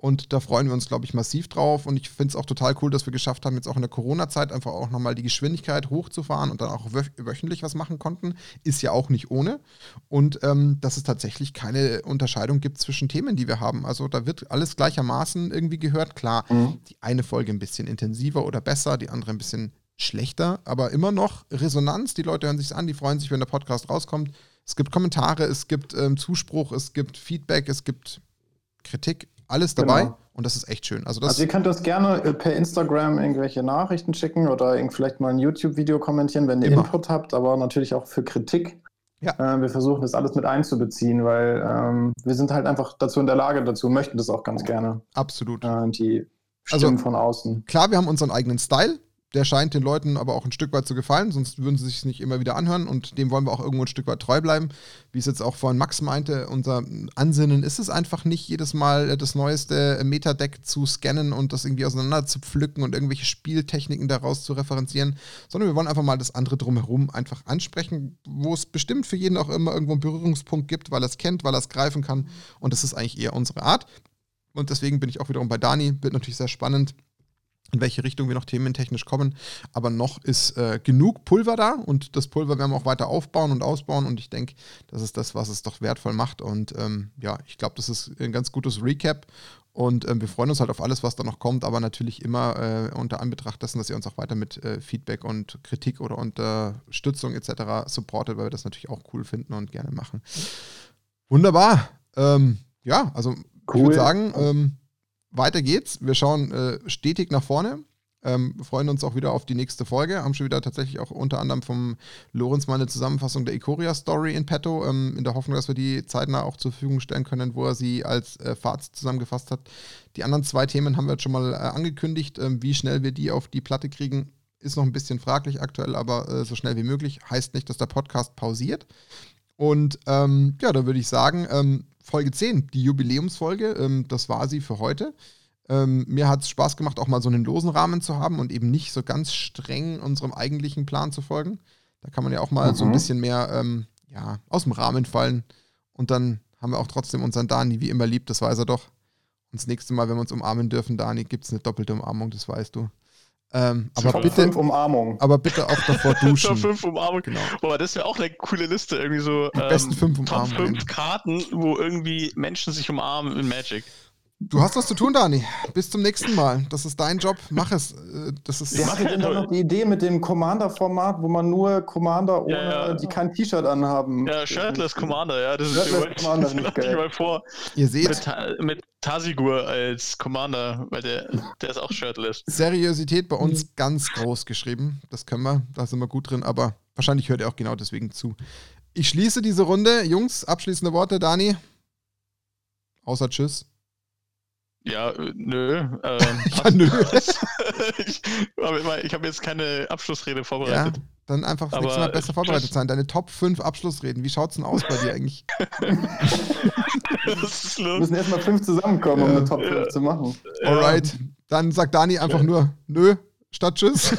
Und da freuen wir uns, glaube ich, massiv drauf. Und ich finde es auch total cool, dass wir geschafft haben, jetzt auch in der Corona-Zeit einfach auch nochmal die Geschwindigkeit hochzufahren und dann auch wö wöchentlich was machen konnten. Ist ja auch nicht ohne. Und ähm, dass es tatsächlich keine Unterscheidung gibt zwischen Themen, die wir haben. Also da wird alles gleichermaßen irgendwie gehört. Klar, mhm. die eine Folge ein bisschen intensiver oder besser, die andere ein bisschen schlechter, aber immer noch Resonanz. Die Leute hören sich an, die freuen sich, wenn der Podcast rauskommt. Es gibt Kommentare, es gibt ähm, Zuspruch, es gibt Feedback, es gibt Kritik alles dabei genau. und das ist echt schön. Also, das also ihr könnt das gerne äh, per Instagram irgendwelche Nachrichten schicken oder vielleicht mal ein YouTube-Video kommentieren, wenn ihr Immer. Input habt, aber natürlich auch für Kritik. Ja. Äh, wir versuchen das alles mit einzubeziehen, weil ähm, wir sind halt einfach dazu in der Lage, dazu möchten das auch ganz gerne. Absolut. Äh, die also Stimmen also, von außen. Klar, wir haben unseren eigenen Style, der scheint den Leuten aber auch ein Stück weit zu gefallen, sonst würden sie sich nicht immer wieder anhören und dem wollen wir auch irgendwo ein Stück weit treu bleiben. Wie es jetzt auch vorhin Max meinte, unser Ansinnen ist es einfach nicht, jedes Mal das neueste Metadeck zu scannen und das irgendwie auseinander zu pflücken und irgendwelche Spieltechniken daraus zu referenzieren, sondern wir wollen einfach mal das andere drumherum einfach ansprechen, wo es bestimmt für jeden auch immer irgendwo einen Berührungspunkt gibt, weil er es kennt, weil er es greifen kann und das ist eigentlich eher unsere Art. Und deswegen bin ich auch wiederum bei Dani, wird natürlich sehr spannend in welche Richtung wir noch thementechnisch kommen. Aber noch ist äh, genug Pulver da und das Pulver werden wir auch weiter aufbauen und ausbauen und ich denke, das ist das, was es doch wertvoll macht. Und ähm, ja, ich glaube, das ist ein ganz gutes Recap und ähm, wir freuen uns halt auf alles, was da noch kommt, aber natürlich immer äh, unter Anbetracht dessen, dass ihr uns auch weiter mit äh, Feedback und Kritik oder Unterstützung etc. supportet, weil wir das natürlich auch cool finden und gerne machen. Wunderbar. Ähm, ja, also cool. ich würde sagen, ähm, weiter geht's. Wir schauen äh, stetig nach vorne. Ähm, freuen uns auch wieder auf die nächste Folge. Haben schon wieder tatsächlich auch unter anderem vom Lorenz mal eine Zusammenfassung der Ikoria-Story in petto, ähm, in der Hoffnung, dass wir die zeitnah auch zur Verfügung stellen können, wo er sie als äh, Fazit zusammengefasst hat. Die anderen zwei Themen haben wir jetzt schon mal äh, angekündigt. Ähm, wie schnell wir die auf die Platte kriegen, ist noch ein bisschen fraglich aktuell, aber äh, so schnell wie möglich. Heißt nicht, dass der Podcast pausiert. Und ähm, ja, da würde ich sagen, ähm, Folge 10, die Jubiläumsfolge, ähm, das war sie für heute. Ähm, mir hat es Spaß gemacht, auch mal so einen losen Rahmen zu haben und eben nicht so ganz streng unserem eigentlichen Plan zu folgen. Da kann man ja auch mal mhm. so ein mhm. bisschen mehr ähm, ja, aus dem Rahmen fallen. Und dann haben wir auch trotzdem unseren Dani wie immer lieb, das weiß er doch. Und das nächste Mal, wenn wir uns umarmen dürfen, Dani, gibt es eine doppelte Umarmung, das weißt du. Ähm, aber bitte, fünf Umarmungen. Aber bitte auch davor [laughs] duschen. Top fünf Umarmungen. Genau. Boah, das wäre auch eine coole Liste. Irgendwie so. Die ähm, besten fünf Umarmungen. Top fünf Karten, wo irgendwie Menschen sich umarmen in Magic. Du hast was zu tun, Dani. Bis zum nächsten Mal. Das ist dein Job. Mach es. Äh, das ist Wer hatte denn da noch die Idee mit dem Commander-Format, wo man nur Commander ohne, ja, ja. die kein T-Shirt anhaben? Ja, Shirtless Commander, ja. Das Shirtless ist Commander nicht geil. mal vor. Ihr seht. Mit, mit Tasigur als Commander, weil der, der ist auch shirtless. Seriosität bei uns mhm. ganz groß geschrieben. Das können wir. Da sind wir gut drin. Aber wahrscheinlich hört ihr auch genau deswegen zu. Ich schließe diese Runde. Jungs, abschließende Worte, Dani. Außer Tschüss. Ja, äh, nö. Ähm, [laughs] ja, nö. [laughs] ich habe hab jetzt keine Abschlussrede vorbereitet. Ja, dann einfach das nächste Mal besser vorbereitet sein. Deine Top 5 Abschlussreden. Wie schaut's denn aus bei dir eigentlich? [laughs] Los? Wir müssen erstmal fünf zusammenkommen, ja. um eine Top 5 ja. zu machen. Alright. Dann sagt Dani einfach nur nö statt Tschüss.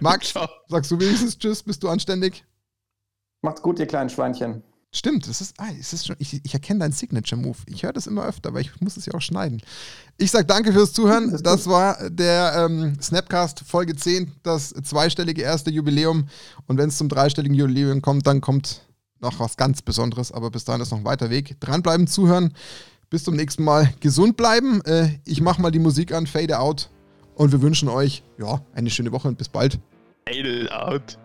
Max, sagst du wenigstens Tschüss? Bist du anständig? Macht's gut, ihr kleinen Schweinchen. Stimmt, das ist, ah, es ist schon, ich, ich erkenne deinen Signature-Move. Ich höre das immer öfter, aber ich muss es ja auch schneiden. Ich sage danke fürs Zuhören. Das war der ähm, Snapcast Folge 10, das zweistellige erste Jubiläum. Und wenn es zum dreistelligen Jubiläum kommt, dann kommt noch was ganz Besonderes. Aber bis dahin ist noch ein weiter Weg. Dranbleiben, zuhören. Bis zum nächsten Mal. Gesund bleiben. Äh, ich mache mal die Musik an, fade out. Und wir wünschen euch ja, eine schöne Woche und bis bald. Fade out.